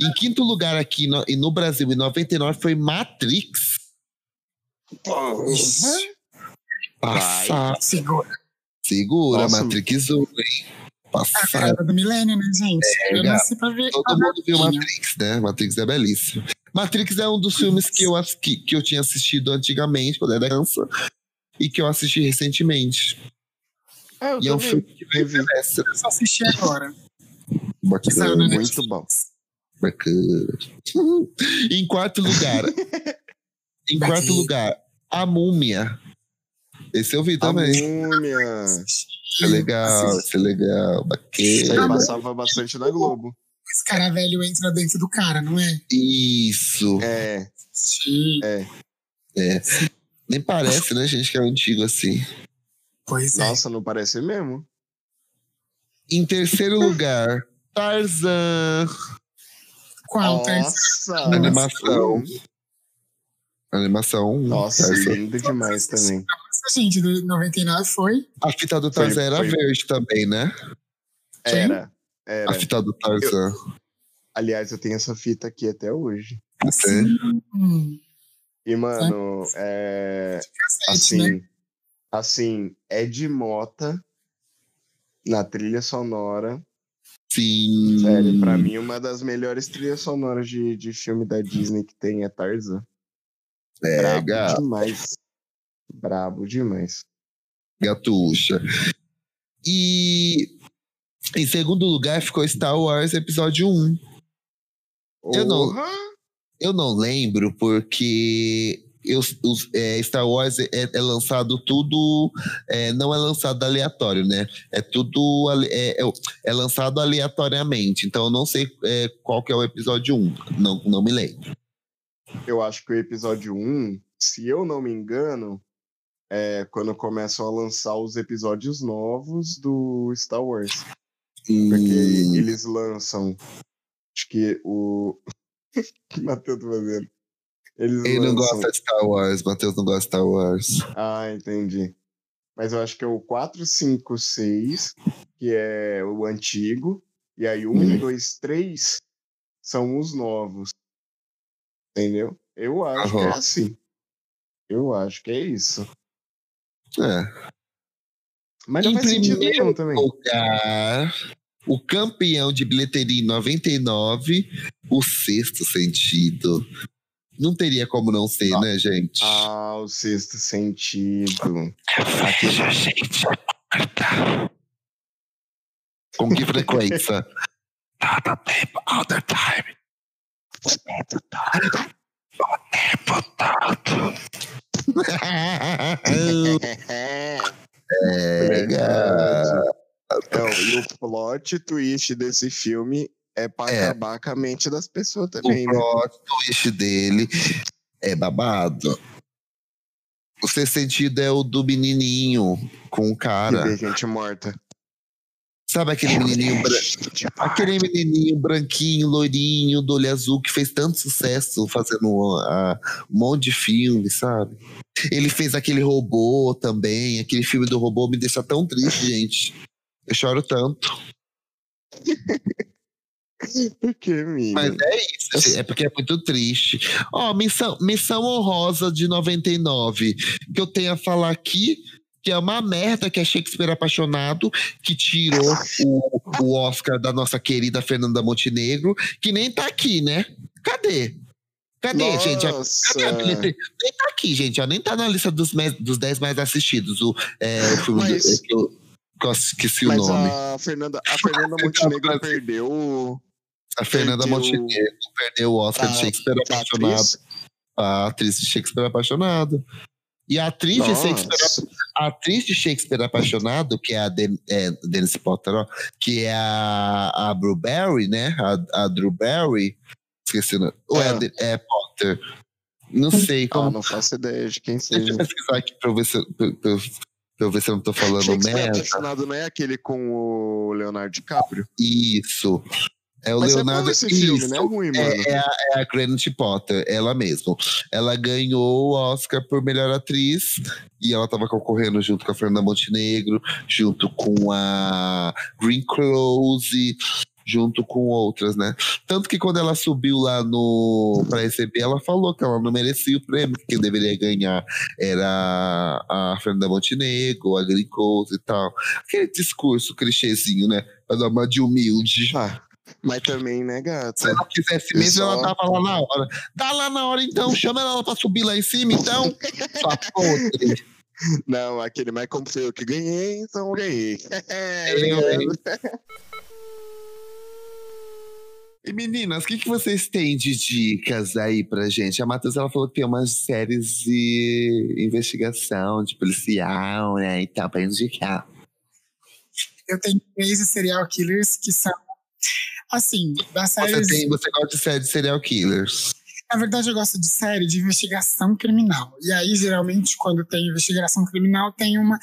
Em quinto lugar aqui no, e no Brasil, em 99, foi Matrix. Passa. Segura. Segura, Nossa. Matrix 1, hein? Passa. A do milênio, né, gente? É, eu nasci pra ver. Todo mundo viu Matrix, né? Matrix é belíssimo. Matrix é um dos filmes que eu, que, que eu tinha assistido antigamente, quando era criança, e que eu assisti recentemente. É, e é um filme que veio nessa. Eu só assisti agora. Bacana, muito bom. Bacana. em quarto lugar. em quarto lugar, A Múmia. Esse eu vi também. A Múmia. Isso é legal, isso é legal. Bacana. Isso aí passava bastante na Globo. Esse cara velho entra dentro do cara, não é? Isso. É. Sim. É. É. Nem parece, né, gente, que é antigo assim. Pois é. Nossa, não parece mesmo. Em terceiro lugar, Tarzan. Qual Nossa, Animação. Animação. Nossa, Tarzan. lindo demais também. Nossa, gente, do 99 foi. A fita do Tarzan era foi. verde também, né? Era. era. A fita do Tarzan. Eu, aliás, eu tenho essa fita aqui até hoje. Você? E, mano, é. Assim. Né? assim, Ed Mota na trilha sonora. Sim. Sério, pra mim, uma das melhores trilhas sonoras de, de filme da Disney que tem é Tarzan. É, Brabo demais. Brabo demais. Gatuxa. E em segundo lugar ficou Star Wars Episódio 1. Eu não, eu não lembro porque eu, os, é, Star Wars é, é, lançado tudo, é, não é lançado aleatório, né? É tudo é, é, é lançado aleatoriamente. Então eu não sei é, qual que é o episódio 1. Não, não me lembro. Eu acho que o episódio 1, se eu não me engano, é quando começam a lançar os episódios novos do Star Wars. Hum. Porque eles lançam. Acho que o. o que Matheus tá fazendo? Eles Ele não gosta de Star Wars, Matheus não gosta de Star Wars. Ah, entendi. Mas eu acho que é o 4, 5, 6, que é o antigo. E aí o 1, 2, 3 são os novos. Entendeu? Eu acho uhum. que é assim. Eu acho que é isso. É. Mas não em faz sentido nenhum também. Lugar, o campeão de bilheteria em 99, o sexto sentido. Não teria como não ser, ah. né, gente? Ah, o sexto sentido. Veja, gente, morta. Com que frequência? Todo tempo, all the time. O tempo todo. O é, legal. Então, e o plot twist desse filme é pra é. acabar com a mente das pessoas também. O né? plot twist dele é babado. O seu sentido é o do menininho com o cara. E gente morta. Sabe aquele menininho aquele menininho branquinho, loirinho, do olho azul que fez tanto sucesso fazendo uh, um monte de filme, sabe? Ele fez aquele robô também, aquele filme do robô me deixa tão triste, gente. Eu choro tanto. Por que, amigo? Mas é isso, assim, é porque é muito triste. Ó, oh, missão, missão honrosa de 99, que eu tenho a falar aqui, que é uma merda que é Shakespeare apaixonado, que tirou o, o Oscar da nossa querida Fernanda Montenegro, que nem tá aqui, né? Cadê? Cadê, Nossa. gente? Cadê a Nem tá aqui, gente. Ó, nem tá na lista dos, dos 10 mais assistidos. O, é, o filme Mas... do, que eu, que eu esqueci o nome. A Fernanda, a Fernanda Montenegro perdeu a Fernanda perdeu... Montenegro perdeu o Oscar a, de Shakespeare Apaixonado. Atriz? A atriz de Shakespeare Apaixonado. E a atriz, de Shakespeare, a atriz de Shakespeare Apaixonado, que é a Den, é, Denise Potter, que é a, a Bruberry, né? A, a Drew Barry. Esqueci, não. Ou é, é, é Potter? Não sei como. Ah, não faço ideia de quem seja. Deixa eu pesquisar aqui pra eu ver se, pra, pra, Pra eu ver se eu não tô falando Shakespeare merda. Apaixonado não é aquele com o Leonardo DiCaprio? Isso. É o Mas Leonardo. é esse filme, Isso. não é ruim, mano. É, é a, é a Granite Potter, ela mesma. Ela ganhou o Oscar por melhor atriz e ela tava concorrendo junto com a Fernanda Montenegro, junto com a Green Close, junto com outras, né? Tanto que quando ela subiu lá no para receber, ela falou que ela não merecia o prêmio, que quem deveria ganhar era a Fernanda Montenegro, a Green Close e tal. Aquele discurso clichêzinho, né? Pra dar uma de humilde. Ah, mas também, né, Se gata? ela quisesse mesmo, ela tava lá na hora. Dá lá na hora então, chama ela pra subir lá em cima então. Sua podre. Não, aquele mais como foi eu que ganhei, então eu ganhei. Hein? E meninas, o que, que vocês têm de dicas aí pra gente? A Matheus ela falou que tem umas séries de investigação, de policial, né? E tal, pra indicar. Eu tenho três serial killers que são, assim, das Você, séries. tem, você gosta de série de serial killers. Na verdade, eu gosto de série de investigação criminal. E aí, geralmente, quando tem investigação criminal, tem uma.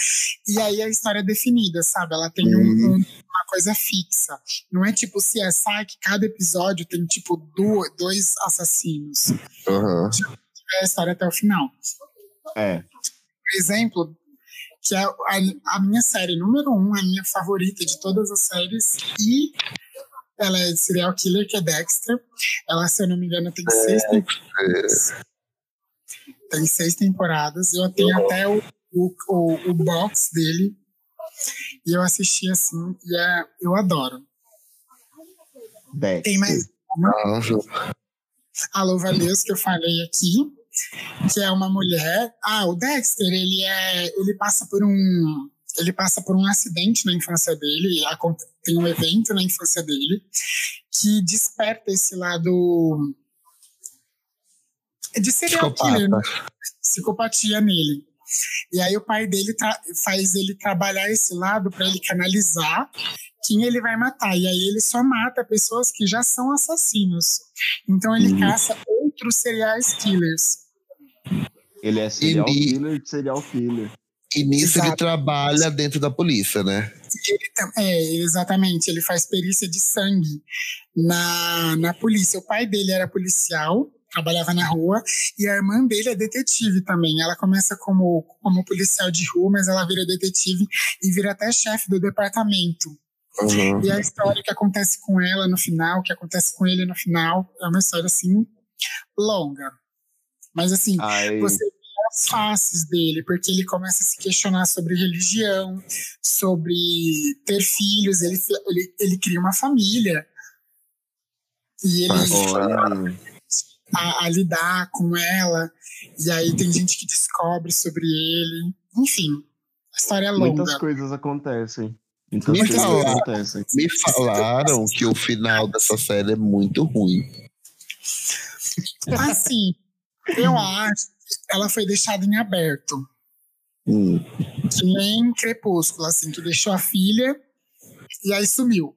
E aí a história é definida, sabe? Ela tem um- Uhum. um- uma coisa fixa. Não é tipo CSI, que cada episódio tem, tipo, du- dois assassinos. Aham. É a história até o final. É. Por exemplo, que é a, a minha série número um, a minha favorita de todas as séries. E ela é de serial killer, que é Dexter. Ela, se eu não me engano, tem seis temporadas. Tem seis temporadas. Eu tenho até o, o, o, o box dele. E eu assisti assim, e é, eu adoro. Dexter. Tem mais Nossa. a Louva a Deus que eu falei aqui, que é uma mulher. Ah, o Dexter, ele é, ele passa por um, ele passa por um acidente na infância dele, tem um evento na infância dele que desperta esse lado de serial killer, né? Psicopata. psicopatia nele. E aí o pai dele tra- faz ele trabalhar esse lado para ele canalizar quem ele vai matar. E aí ele só mata pessoas que já são assassinos. Então ele Uhum. caça outros serial killers. Ele é serial E- killer de serial killer. E nisso ele Exato. trabalha dentro da polícia, né? Ele é, exatamente. Ele faz perícia de sangue na, na polícia. O pai dele era policial, trabalhava na rua, e a irmã dele é detetive também. Ela começa como, como policial de rua, mas ela vira detetive e vira até chefe do departamento. Uhum. E a história que acontece com ela no final, que acontece com ele no final, é uma história assim longa. Mas assim, Aí, você faces dele, porque ele começa a se questionar sobre religião, sobre ter filhos, ele, ele, ele cria uma família. E ele a, a lidar com ela, e aí tem gente que descobre sobre ele. Enfim, a história é longa. muitas coisas acontecem. Muitas Me fala. acontecem. Me falaram que o final dessa série é muito ruim. Assim, eu acho ela foi deixada em aberto. Hum. Que nem Crepúsculo, assim, que deixou a filha e aí sumiu.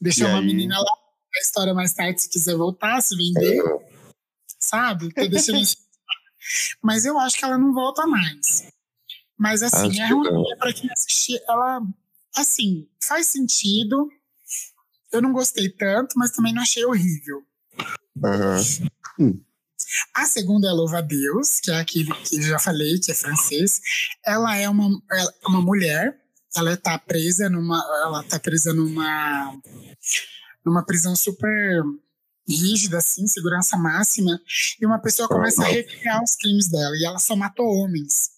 Deixou E uma aí? menina lá, a história mais tarde, se quiser voltar, se vender, sabe? Tô deixando isso. Mas eu acho que ela não volta mais. Mas assim, Acho é ruim é pra quem assistir. Ela, assim, faz sentido. Eu não gostei tanto, mas também não achei horrível. Aham. A segunda é Louva a Deus, que é aquele que eu já falei, que é francês. Ela é uma, ela é uma mulher, ela está presa numa. Ela tá presa numa. numa prisão super rígida, assim, segurança máxima, e uma pessoa começa a recriar os crimes dela, e ela só matou homens.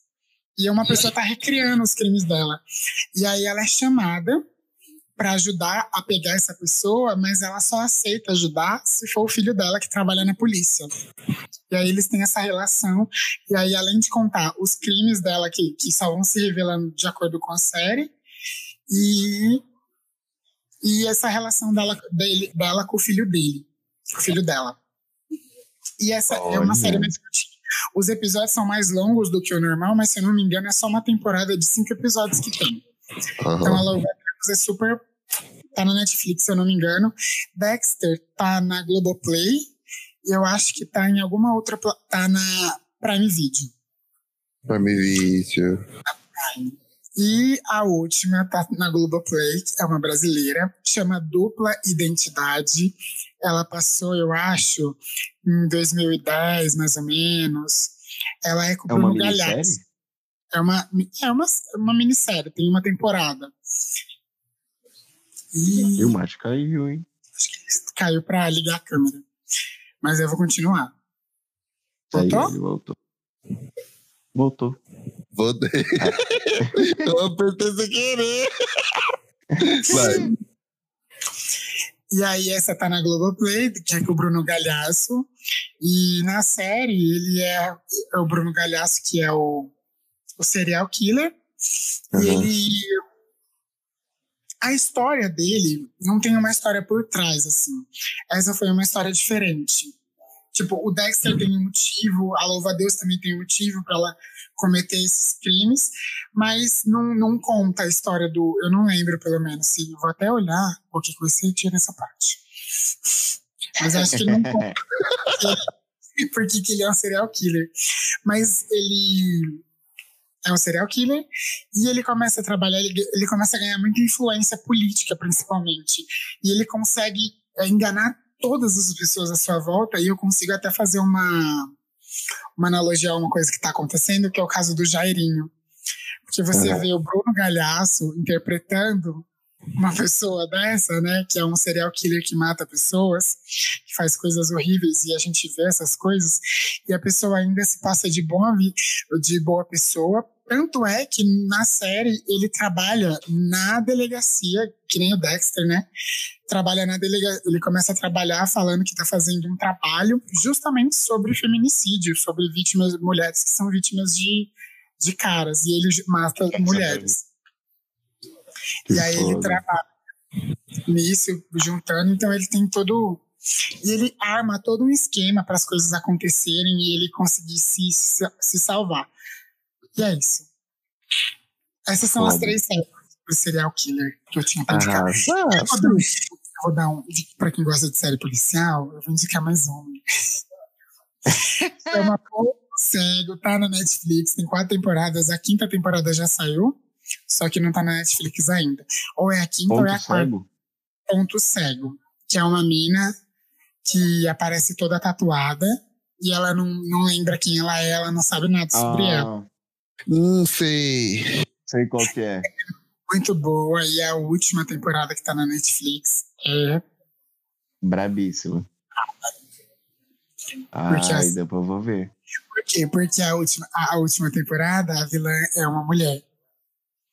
E uma pessoa está recriando os crimes dela. E aí ela é chamada para ajudar a pegar essa pessoa, mas ela só aceita ajudar se for o filho dela que trabalha na polícia. E aí eles têm essa relação. E aí, além de contar os crimes dela, que, que só vão se revelando de acordo com a série, e, e essa relação dela, dele, dela com o filho dele, o filho dela. E essa é uma série curtinha. Os episódios são mais longos do que o normal, mas se eu não me engano, é só uma temporada de cinco episódios que tem. Então aham. a Love Deus é super. Tá na Netflix, se eu não me engano. Dexter tá na Globoplay. E eu acho que tá em alguma outra. Tá na Prime Video. Pra me vídeo. E a última tá na Globoplay, é uma brasileira, chama Dupla Identidade. Ela passou, eu acho, em 2010, mais ou menos. Ela é com o É uma Bruno? É uma, é uma, uma minissérie, tem uma temporada. E E o Mate caiu, hein? caiu pra ligar a câmera. Mas eu vou continuar. Voltou? ele voltou. Voltou. Vou... eu apertei sem querer. Vai. E aí essa tá na Globoplay, que é com o Bruno Galhaço. E na série ele é, é o Bruno Galhaço, que é o, o serial killer. E Aham. ele... A história dele não tem uma história por trás, assim. Essa foi uma história diferente. Tipo, o Dexter tem um motivo, a Louva Deus também tem um motivo para ela cometer esses crimes, mas não, não conta a história do. Eu não lembro, pelo menos. Se, vou até olhar, porque você tira essa parte. Mas acho que ele não conta porque que ele é um serial killer. Mas ele é um serial killer e ele começa a trabalhar, ele, ele começa a ganhar muita influência política, principalmente. E ele consegue é, enganar todas as pessoas à sua volta, e eu consigo até fazer uma, uma analogia a uma coisa que está acontecendo, que é o caso do Jairinho. Porque você Uhum. vê o Bruno Galhaço interpretando uma pessoa dessa, né, que é um serial killer que mata pessoas, que faz coisas horríveis e a gente vê essas coisas e a pessoa ainda se passa de boa de boa pessoa. Tanto é que na série ele trabalha na delegacia, que nem o Dexter, né? Trabalha na delegacia, ele começa a trabalhar falando que está fazendo um trabalho justamente sobre feminicídio, sobre vítimas, mulheres que são vítimas de, de caras, e ele mata mulheres. E aí ele trabalha nisso, juntando, então ele tem todo. E ele arma todo um esquema para as coisas acontecerem e ele conseguir se, se, salvar. E é isso. Essas são as três séries do serial killer que eu tinha pra indicar. Arrasa. Eu vou dar um, eu vou dar um para quem gosta de série policial, eu vou indicar mais uma. Chama Ponto Cego, tá na Netflix, tem quatro temporadas, a quinta temporada já saiu, só que não tá na Netflix ainda. Ou é a quinta ou é a Ponto quarta. cego? Ponto Cego, que é uma mina que aparece toda tatuada e ela não, não lembra quem ela é, ela não sabe nada sobre ela. Ah, Hum, sei. sei qual que é. Muito boa, e a última temporada que tá na Netflix é Brabíssimo. Porque Ai, depois eu vou ver. Por quê? Porque a última, a última temporada, a vilã é uma mulher.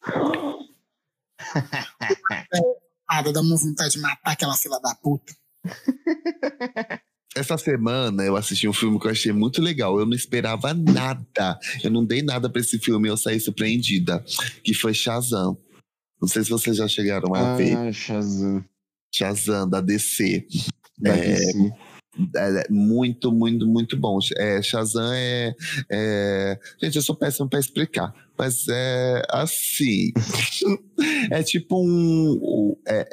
Ah, dá uma vontade de matar aquela fila da puta. Essa semana eu assisti um filme que eu achei muito legal. Eu não esperava nada. Eu não dei nada pra esse filme e eu saí surpreendida. Que foi Shazam. Não sei se vocês já chegaram a ver. Ah, Shazam. Shazam, da DC. Da É, DC. É, é muito, muito, muito bom. É, Shazam é, é- Gente, eu sou péssimo pra explicar. Mas é assim. é tipo um. É, é,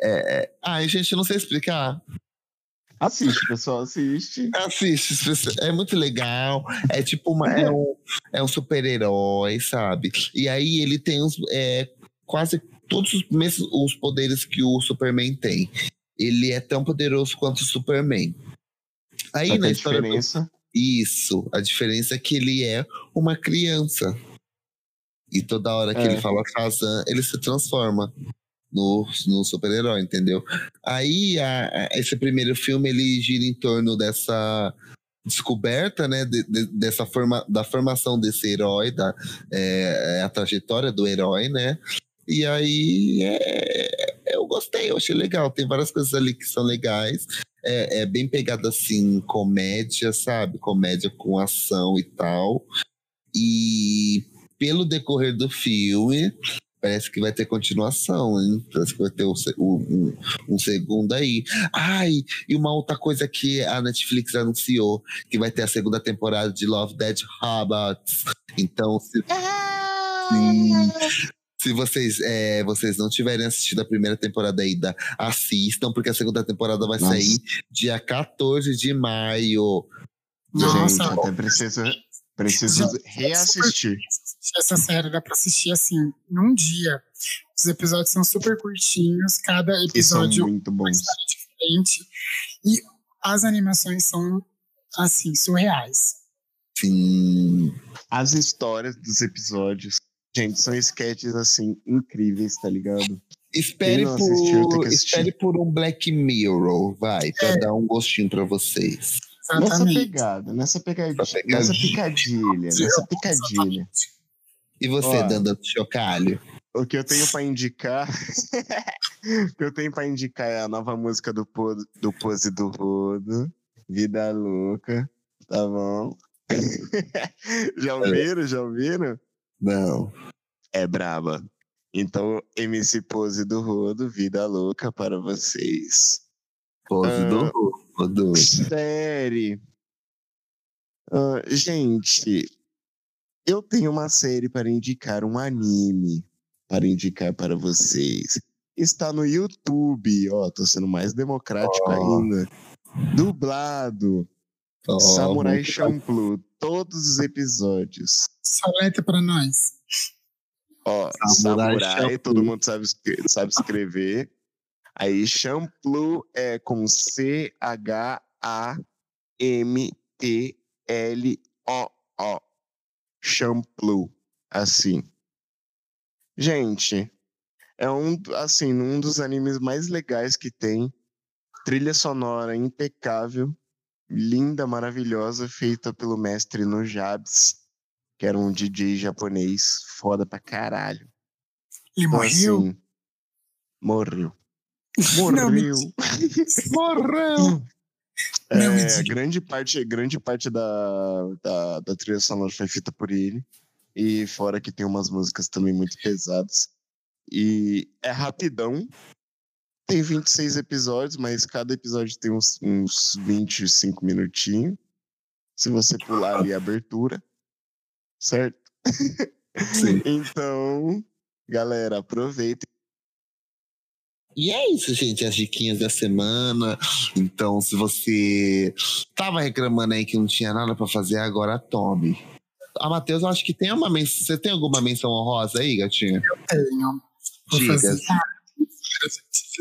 é... Ai, gente, não sei explicar. Assiste, pessoal, assiste. Assiste, é muito legal. É tipo uma, é um, é um super-herói, sabe? E aí ele tem os, é, quase todos os mesmos os poderes que o Superman tem. Ele é tão poderoso quanto o Superman. Aí Só na a história do- diferença. isso, a diferença é que ele é uma criança. E toda hora que É. ele fala Shazam, ele se transforma no, no super-herói, entendeu? Aí, a- a- esse primeiro filme, ele gira em torno dessa descoberta, né, de- de- dessa forma, da formação desse herói, da é, é a trajetória do herói, né? E aí, é, eu gostei, eu achei legal. Tem várias coisas ali que são legais. É, é bem pegada assim, comédia, sabe? Comédia com ação e tal. E pelo decorrer do filme, parece que vai ter continuação, hein? Parece que vai ter um, um- um- segundo aí. Ai, e uma outra coisa que a Netflix anunciou, que vai ter a segunda temporada de Love, Dead Robots. Então, se, se- se vocês, é, vocês não tiverem assistido a primeira temporada ainda, assistam, porque a segunda temporada vai Nossa. sair dia 14 de maio. Nossa, Gente, até preciso, preciso reassistir. Assistir essa série, dá pra assistir assim, num dia. Os episódios são super curtinhos, cada episódio muito uma história diferente. E as animações são, assim, surreais. Sim. As histórias dos episódios, gente, são sketches assim incríveis, tá ligado? Espere assistiu, por, espere por um Black Mirror, vai, pra dar um gostinho pra vocês. Nessa Exatamente. pegada, nessa pegadinha, Essa pegadinha. nessa picadilha, nessa picadilha. E você, Ó. Danda Chocalho? O que eu tenho pra indicar, o que eu tenho para indicar é a nova música do, Po- do Pose do Rodo, Vida Louca, tá bom? já ouviram? Já ouviram? Não. É braba. Então, MC Pose do Rodo, Vida Louca para vocês. Pose Ah. do Rodo. Série. Ah, gente, eu tenho uma série para indicar, um anime para indicar para vocês. Está no YouTube, ó, tô sendo mais democrático Ó. ainda. Dublado, Ó, Samurai Champloo, todos os episódios. Soleta pra nós. Ó, Samurai Samurai, todo mundo sabe, sabe escrever. Aí Champloo é com C-H-A-M-P-L-O-O. Champloo, assim. Gente, é um, assim, um dos animes mais legais que tem. Trilha sonora impecável, linda, maravilhosa, feita pelo mestre Nojabes, que era um DJ japonês foda pra caralho. Ele Então, morreu? assim, morreu. Não, Morreu. É, grande parte, grande parte da, da, da trilha sonora foi feita por ele. E fora que tem umas músicas também muito pesadas. E é rapidão. Tem 26 episódios, mas cada episódio tem uns, uns 25 minutinhos. Se você pular ali a abertura. Certo? Sim. Então, galera, aproveitem. E é isso, gente, as diquinhas da semana. Então, se você tava reclamando aí que não tinha nada pra fazer, agora tome. A Matheus, eu acho que tem uma menção. Você tem alguma menção honrosa aí, gatinha? Tenho. Vou Diga. fazer. Ah,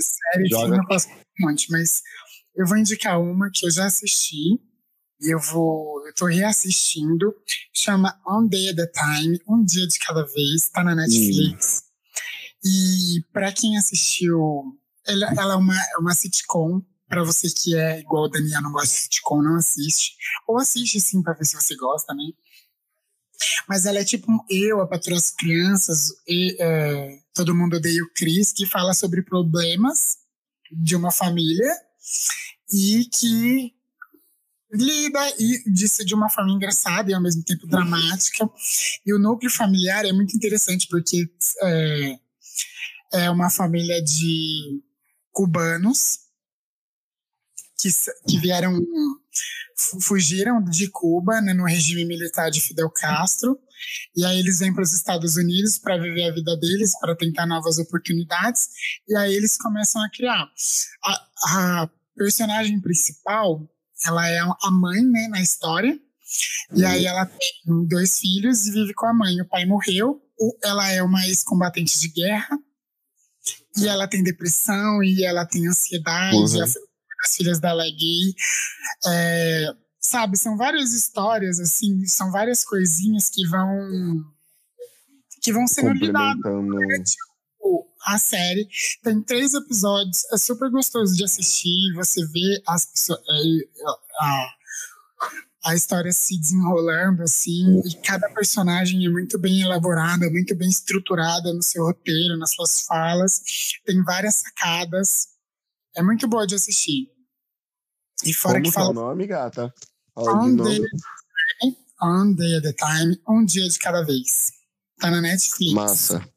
série, Joga. eu posso um monte, mas eu vou indicar uma que eu já assisti e eu vou. Eu tô reassistindo. Chama On Day at a Time, Um Dia de Cada Vez, tá na Netflix. E pra quem assistiu, ela, ela é uma, é uma sitcom. Pra você que é igual o Daniel, não gosta de sitcom, não assiste. Ou assiste sim pra ver se você gosta, né? Mas ela é tipo um eu, a patroa das crianças, e é, todo mundo odeia o Chris, que fala sobre problemas de uma família e que lida e disso de uma forma engraçada e ao mesmo tempo dramática. E o núcleo familiar é muito interessante porque é, é uma família de cubanos que, que vieram fu- fugiram de Cuba né, no regime militar de Fidel Castro e aí eles vêm para os Estados Unidos para viver a vida deles, para tentar novas oportunidades e aí eles começam a criar. A, a personagem principal, ela é a mãe né, na história e aí ela tem dois filhos e vive com a mãe. O pai morreu, ela é uma ex-combatente de guerra e ela tem depressão e ela tem ansiedade, Uhum. as, as filhas dela é gay. É, sabe, são várias histórias, assim, são várias coisinhas que vão que vão sendo lidadas a série. Tem três episódios, é super gostoso de assistir. Você vê as pessoas, é, a, a história se desenrolando assim, e cada personagem é muito bem elaborada, muito bem estruturada no seu roteiro, nas suas falas. Tem várias sacadas. É muito boa de assistir. E fora Como que é o fala nome, gata? Fala de On novo. Day, at a time, um dia de cada vez. Tá na Netflix. Massa.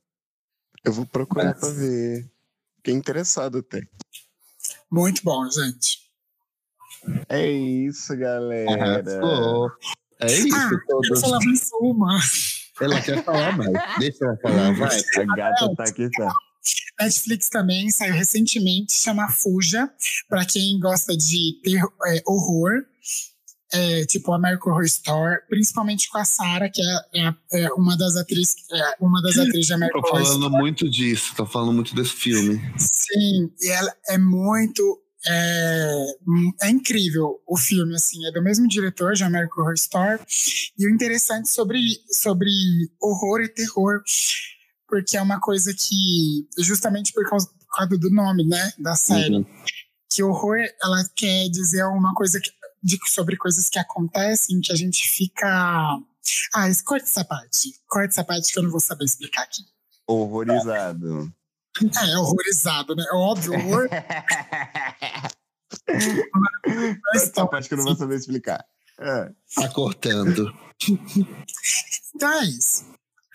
Eu vou procurar Massa. pra ver. Fiquei interessado até. Muito bom, gente. É isso, galera. Arrasou. É isso, Ah, todos. falar mais uma. Ela quer falar mais. Deixa ela falar, vai. A gata tá aqui, tá. Netflix também saiu recentemente, chama Fuja, para quem gosta de ter é, horror. é, tipo American Horror Story, principalmente com a Sarah, que é, é, é uma das atrizes, é uma das atrizes de American Tô Horror falando Story. muito disso, tô falando muito desse filme. Sim, e ela é muito é, é incrível o filme, assim, é do mesmo diretor de American Horror Story. E o interessante sobre, sobre horror e terror, porque é uma coisa que, justamente por causa, por causa do nome, né, da série, Uhum. que horror, ela quer dizer uma coisa que, de, sobre coisas que acontecem que a gente fica. Ah, corta essa parte. Corta essa parte que eu não vou saber explicar aqui. Horrorizado. É, horrorizado, né? Óbvio, horror. Essa parte que eu não vou saber explicar. É. Tá cortando. Então é isso.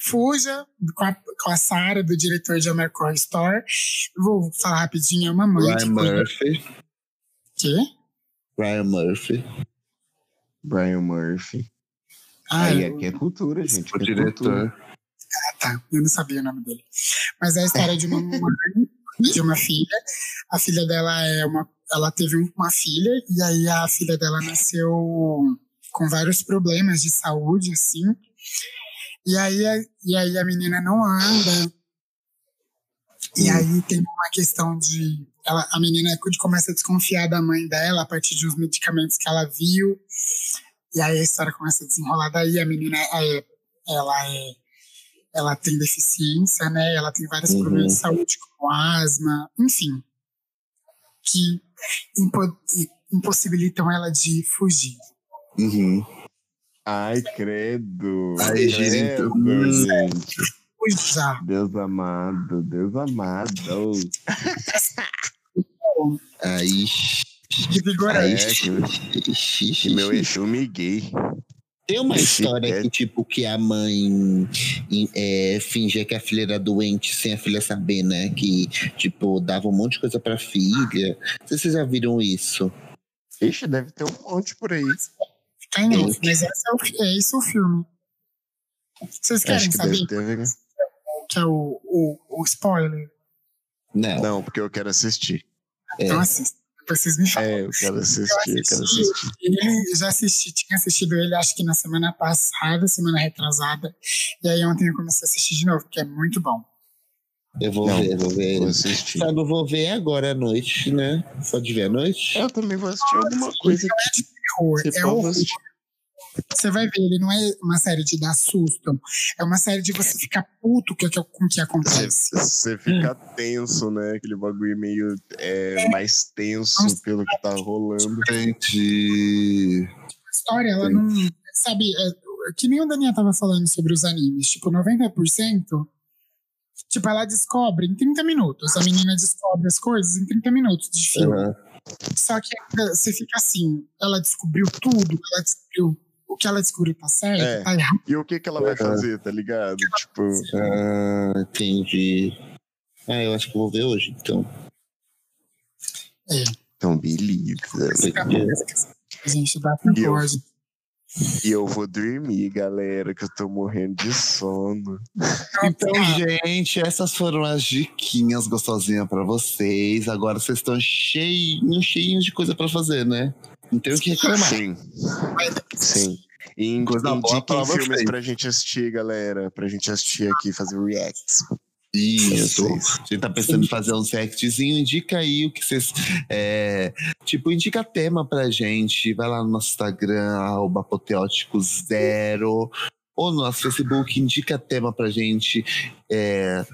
Fuja com a, com a Sarah, do diretor de American Horror Story. Vou falar rapidinho, é uma mãe Ryan Murphy. Quê? Ryan Murphy. Brian Murphy. Ah, Aí aqui é cultura, gente. O é cultura. Diretor. tá. Eu não sabia o nome dele. Mas é a história de uma mãe, de uma filha. A filha dela é uma. Ela teve uma filha, e aí a filha dela nasceu com vários problemas de saúde, assim. E aí, a- e aí a menina não anda. E aí tem uma questão de. Ela, a menina começa a desconfiar da mãe dela a partir de uns medicamentos que ela viu. E aí a história começa a desenrolar daí. A menina é, ela é ela tem deficiência, né? Ela tem vários Uhum. problemas de saúde, como asma, enfim, que impo- impossibilitam ela de fugir. Uhum. Ai, credo. Ai, credo, gente. gente. Fuja. Deus amado, Deus amado. Aí. De vigorante. Aí. É, meu Exu me gay. Tem uma história é- que, tipo, que a mãe é, fingia que a filha era doente sem a filha saber, né? Que, tipo, dava um monte de coisa pra filha. Não sei se vocês já viram isso. Ixi, deve ter um monte por aí. Tem esse, mas esse é, o, é esse o filme. Vocês querem que saber deve ter. né? que é o, o, o spoiler? Não. Não, porque eu quero assistir. É. Então assista. Vocês me falam. É, eu quero assistir, eu quero assisti. assistir. Ele já assisti, tinha assistido ele acho que na semana passada, semana retrasada. E aí ontem eu comecei a assistir de novo, porque é muito bom. Eu vou Não, ver, vou ver. Vou assistir. Só não vou ver agora à noite, né? Pode ver à noite? Eu também vou assistir alguma coisa que Terror, se é for, vou horror. assistir. Você vai ver, ele não é uma série de dar susto. É uma série de você ficar puto com o que, acontece. você fica tenso, né? Aquele bagulho meio é, mais tenso pelo que tá rolando. Entendi. A história, ela não. Sabe, é, que nem o Daniel tava falando sobre os animes. Tipo, 90%. Tipo, ela descobre em 30 minutos. A menina descobre as coisas em 30 minutos de filme. Aham. Só que ainda você fica assim, ela descobriu tudo, ela descobriu o que ela descobriu tá certo, É. tá errado. E o que que ela vai Uhum. fazer, tá ligado? Tipo, Ah, entendi. Ah, eu acho que vou ver hoje, então. então beleza. Bom. A gente dá com E eu-. E vou dormir, galera, que eu tô morrendo de sono. Então, gente, essas foram as diquinhas gostosinhas pra vocês. Agora vocês estão cheinhos, cheinhos de coisa pra fazer, né? Não tem o que reclamar. Sim, sim. E indiquem filmes pra gente assistir, galera. Pra gente assistir aqui, fazer reacts. Isso. A gente tá pensando em fazer um reactzinho. Indica aí o que vocês. é, tipo, indica tema pra gente. Vai lá no nosso Instagram, arroba apoteótico zero. Ou no nosso Facebook, indica tema pra gente. é,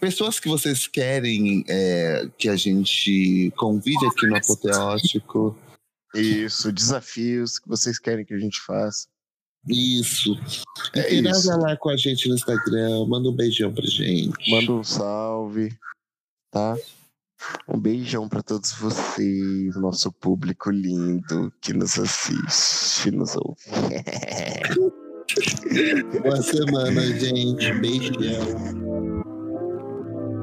pessoas que vocês querem é, que a gente convide aqui no Apoteótico. Isso, desafios que vocês querem que a gente faça. Isso. É Interaja isso. lá com a gente no Instagram. Manda um beijão pra gente. Manda um salve, tá? Um beijão pra todos vocês, nosso público lindo que nos assiste, nos ouve. Boa semana, gente. Beijão.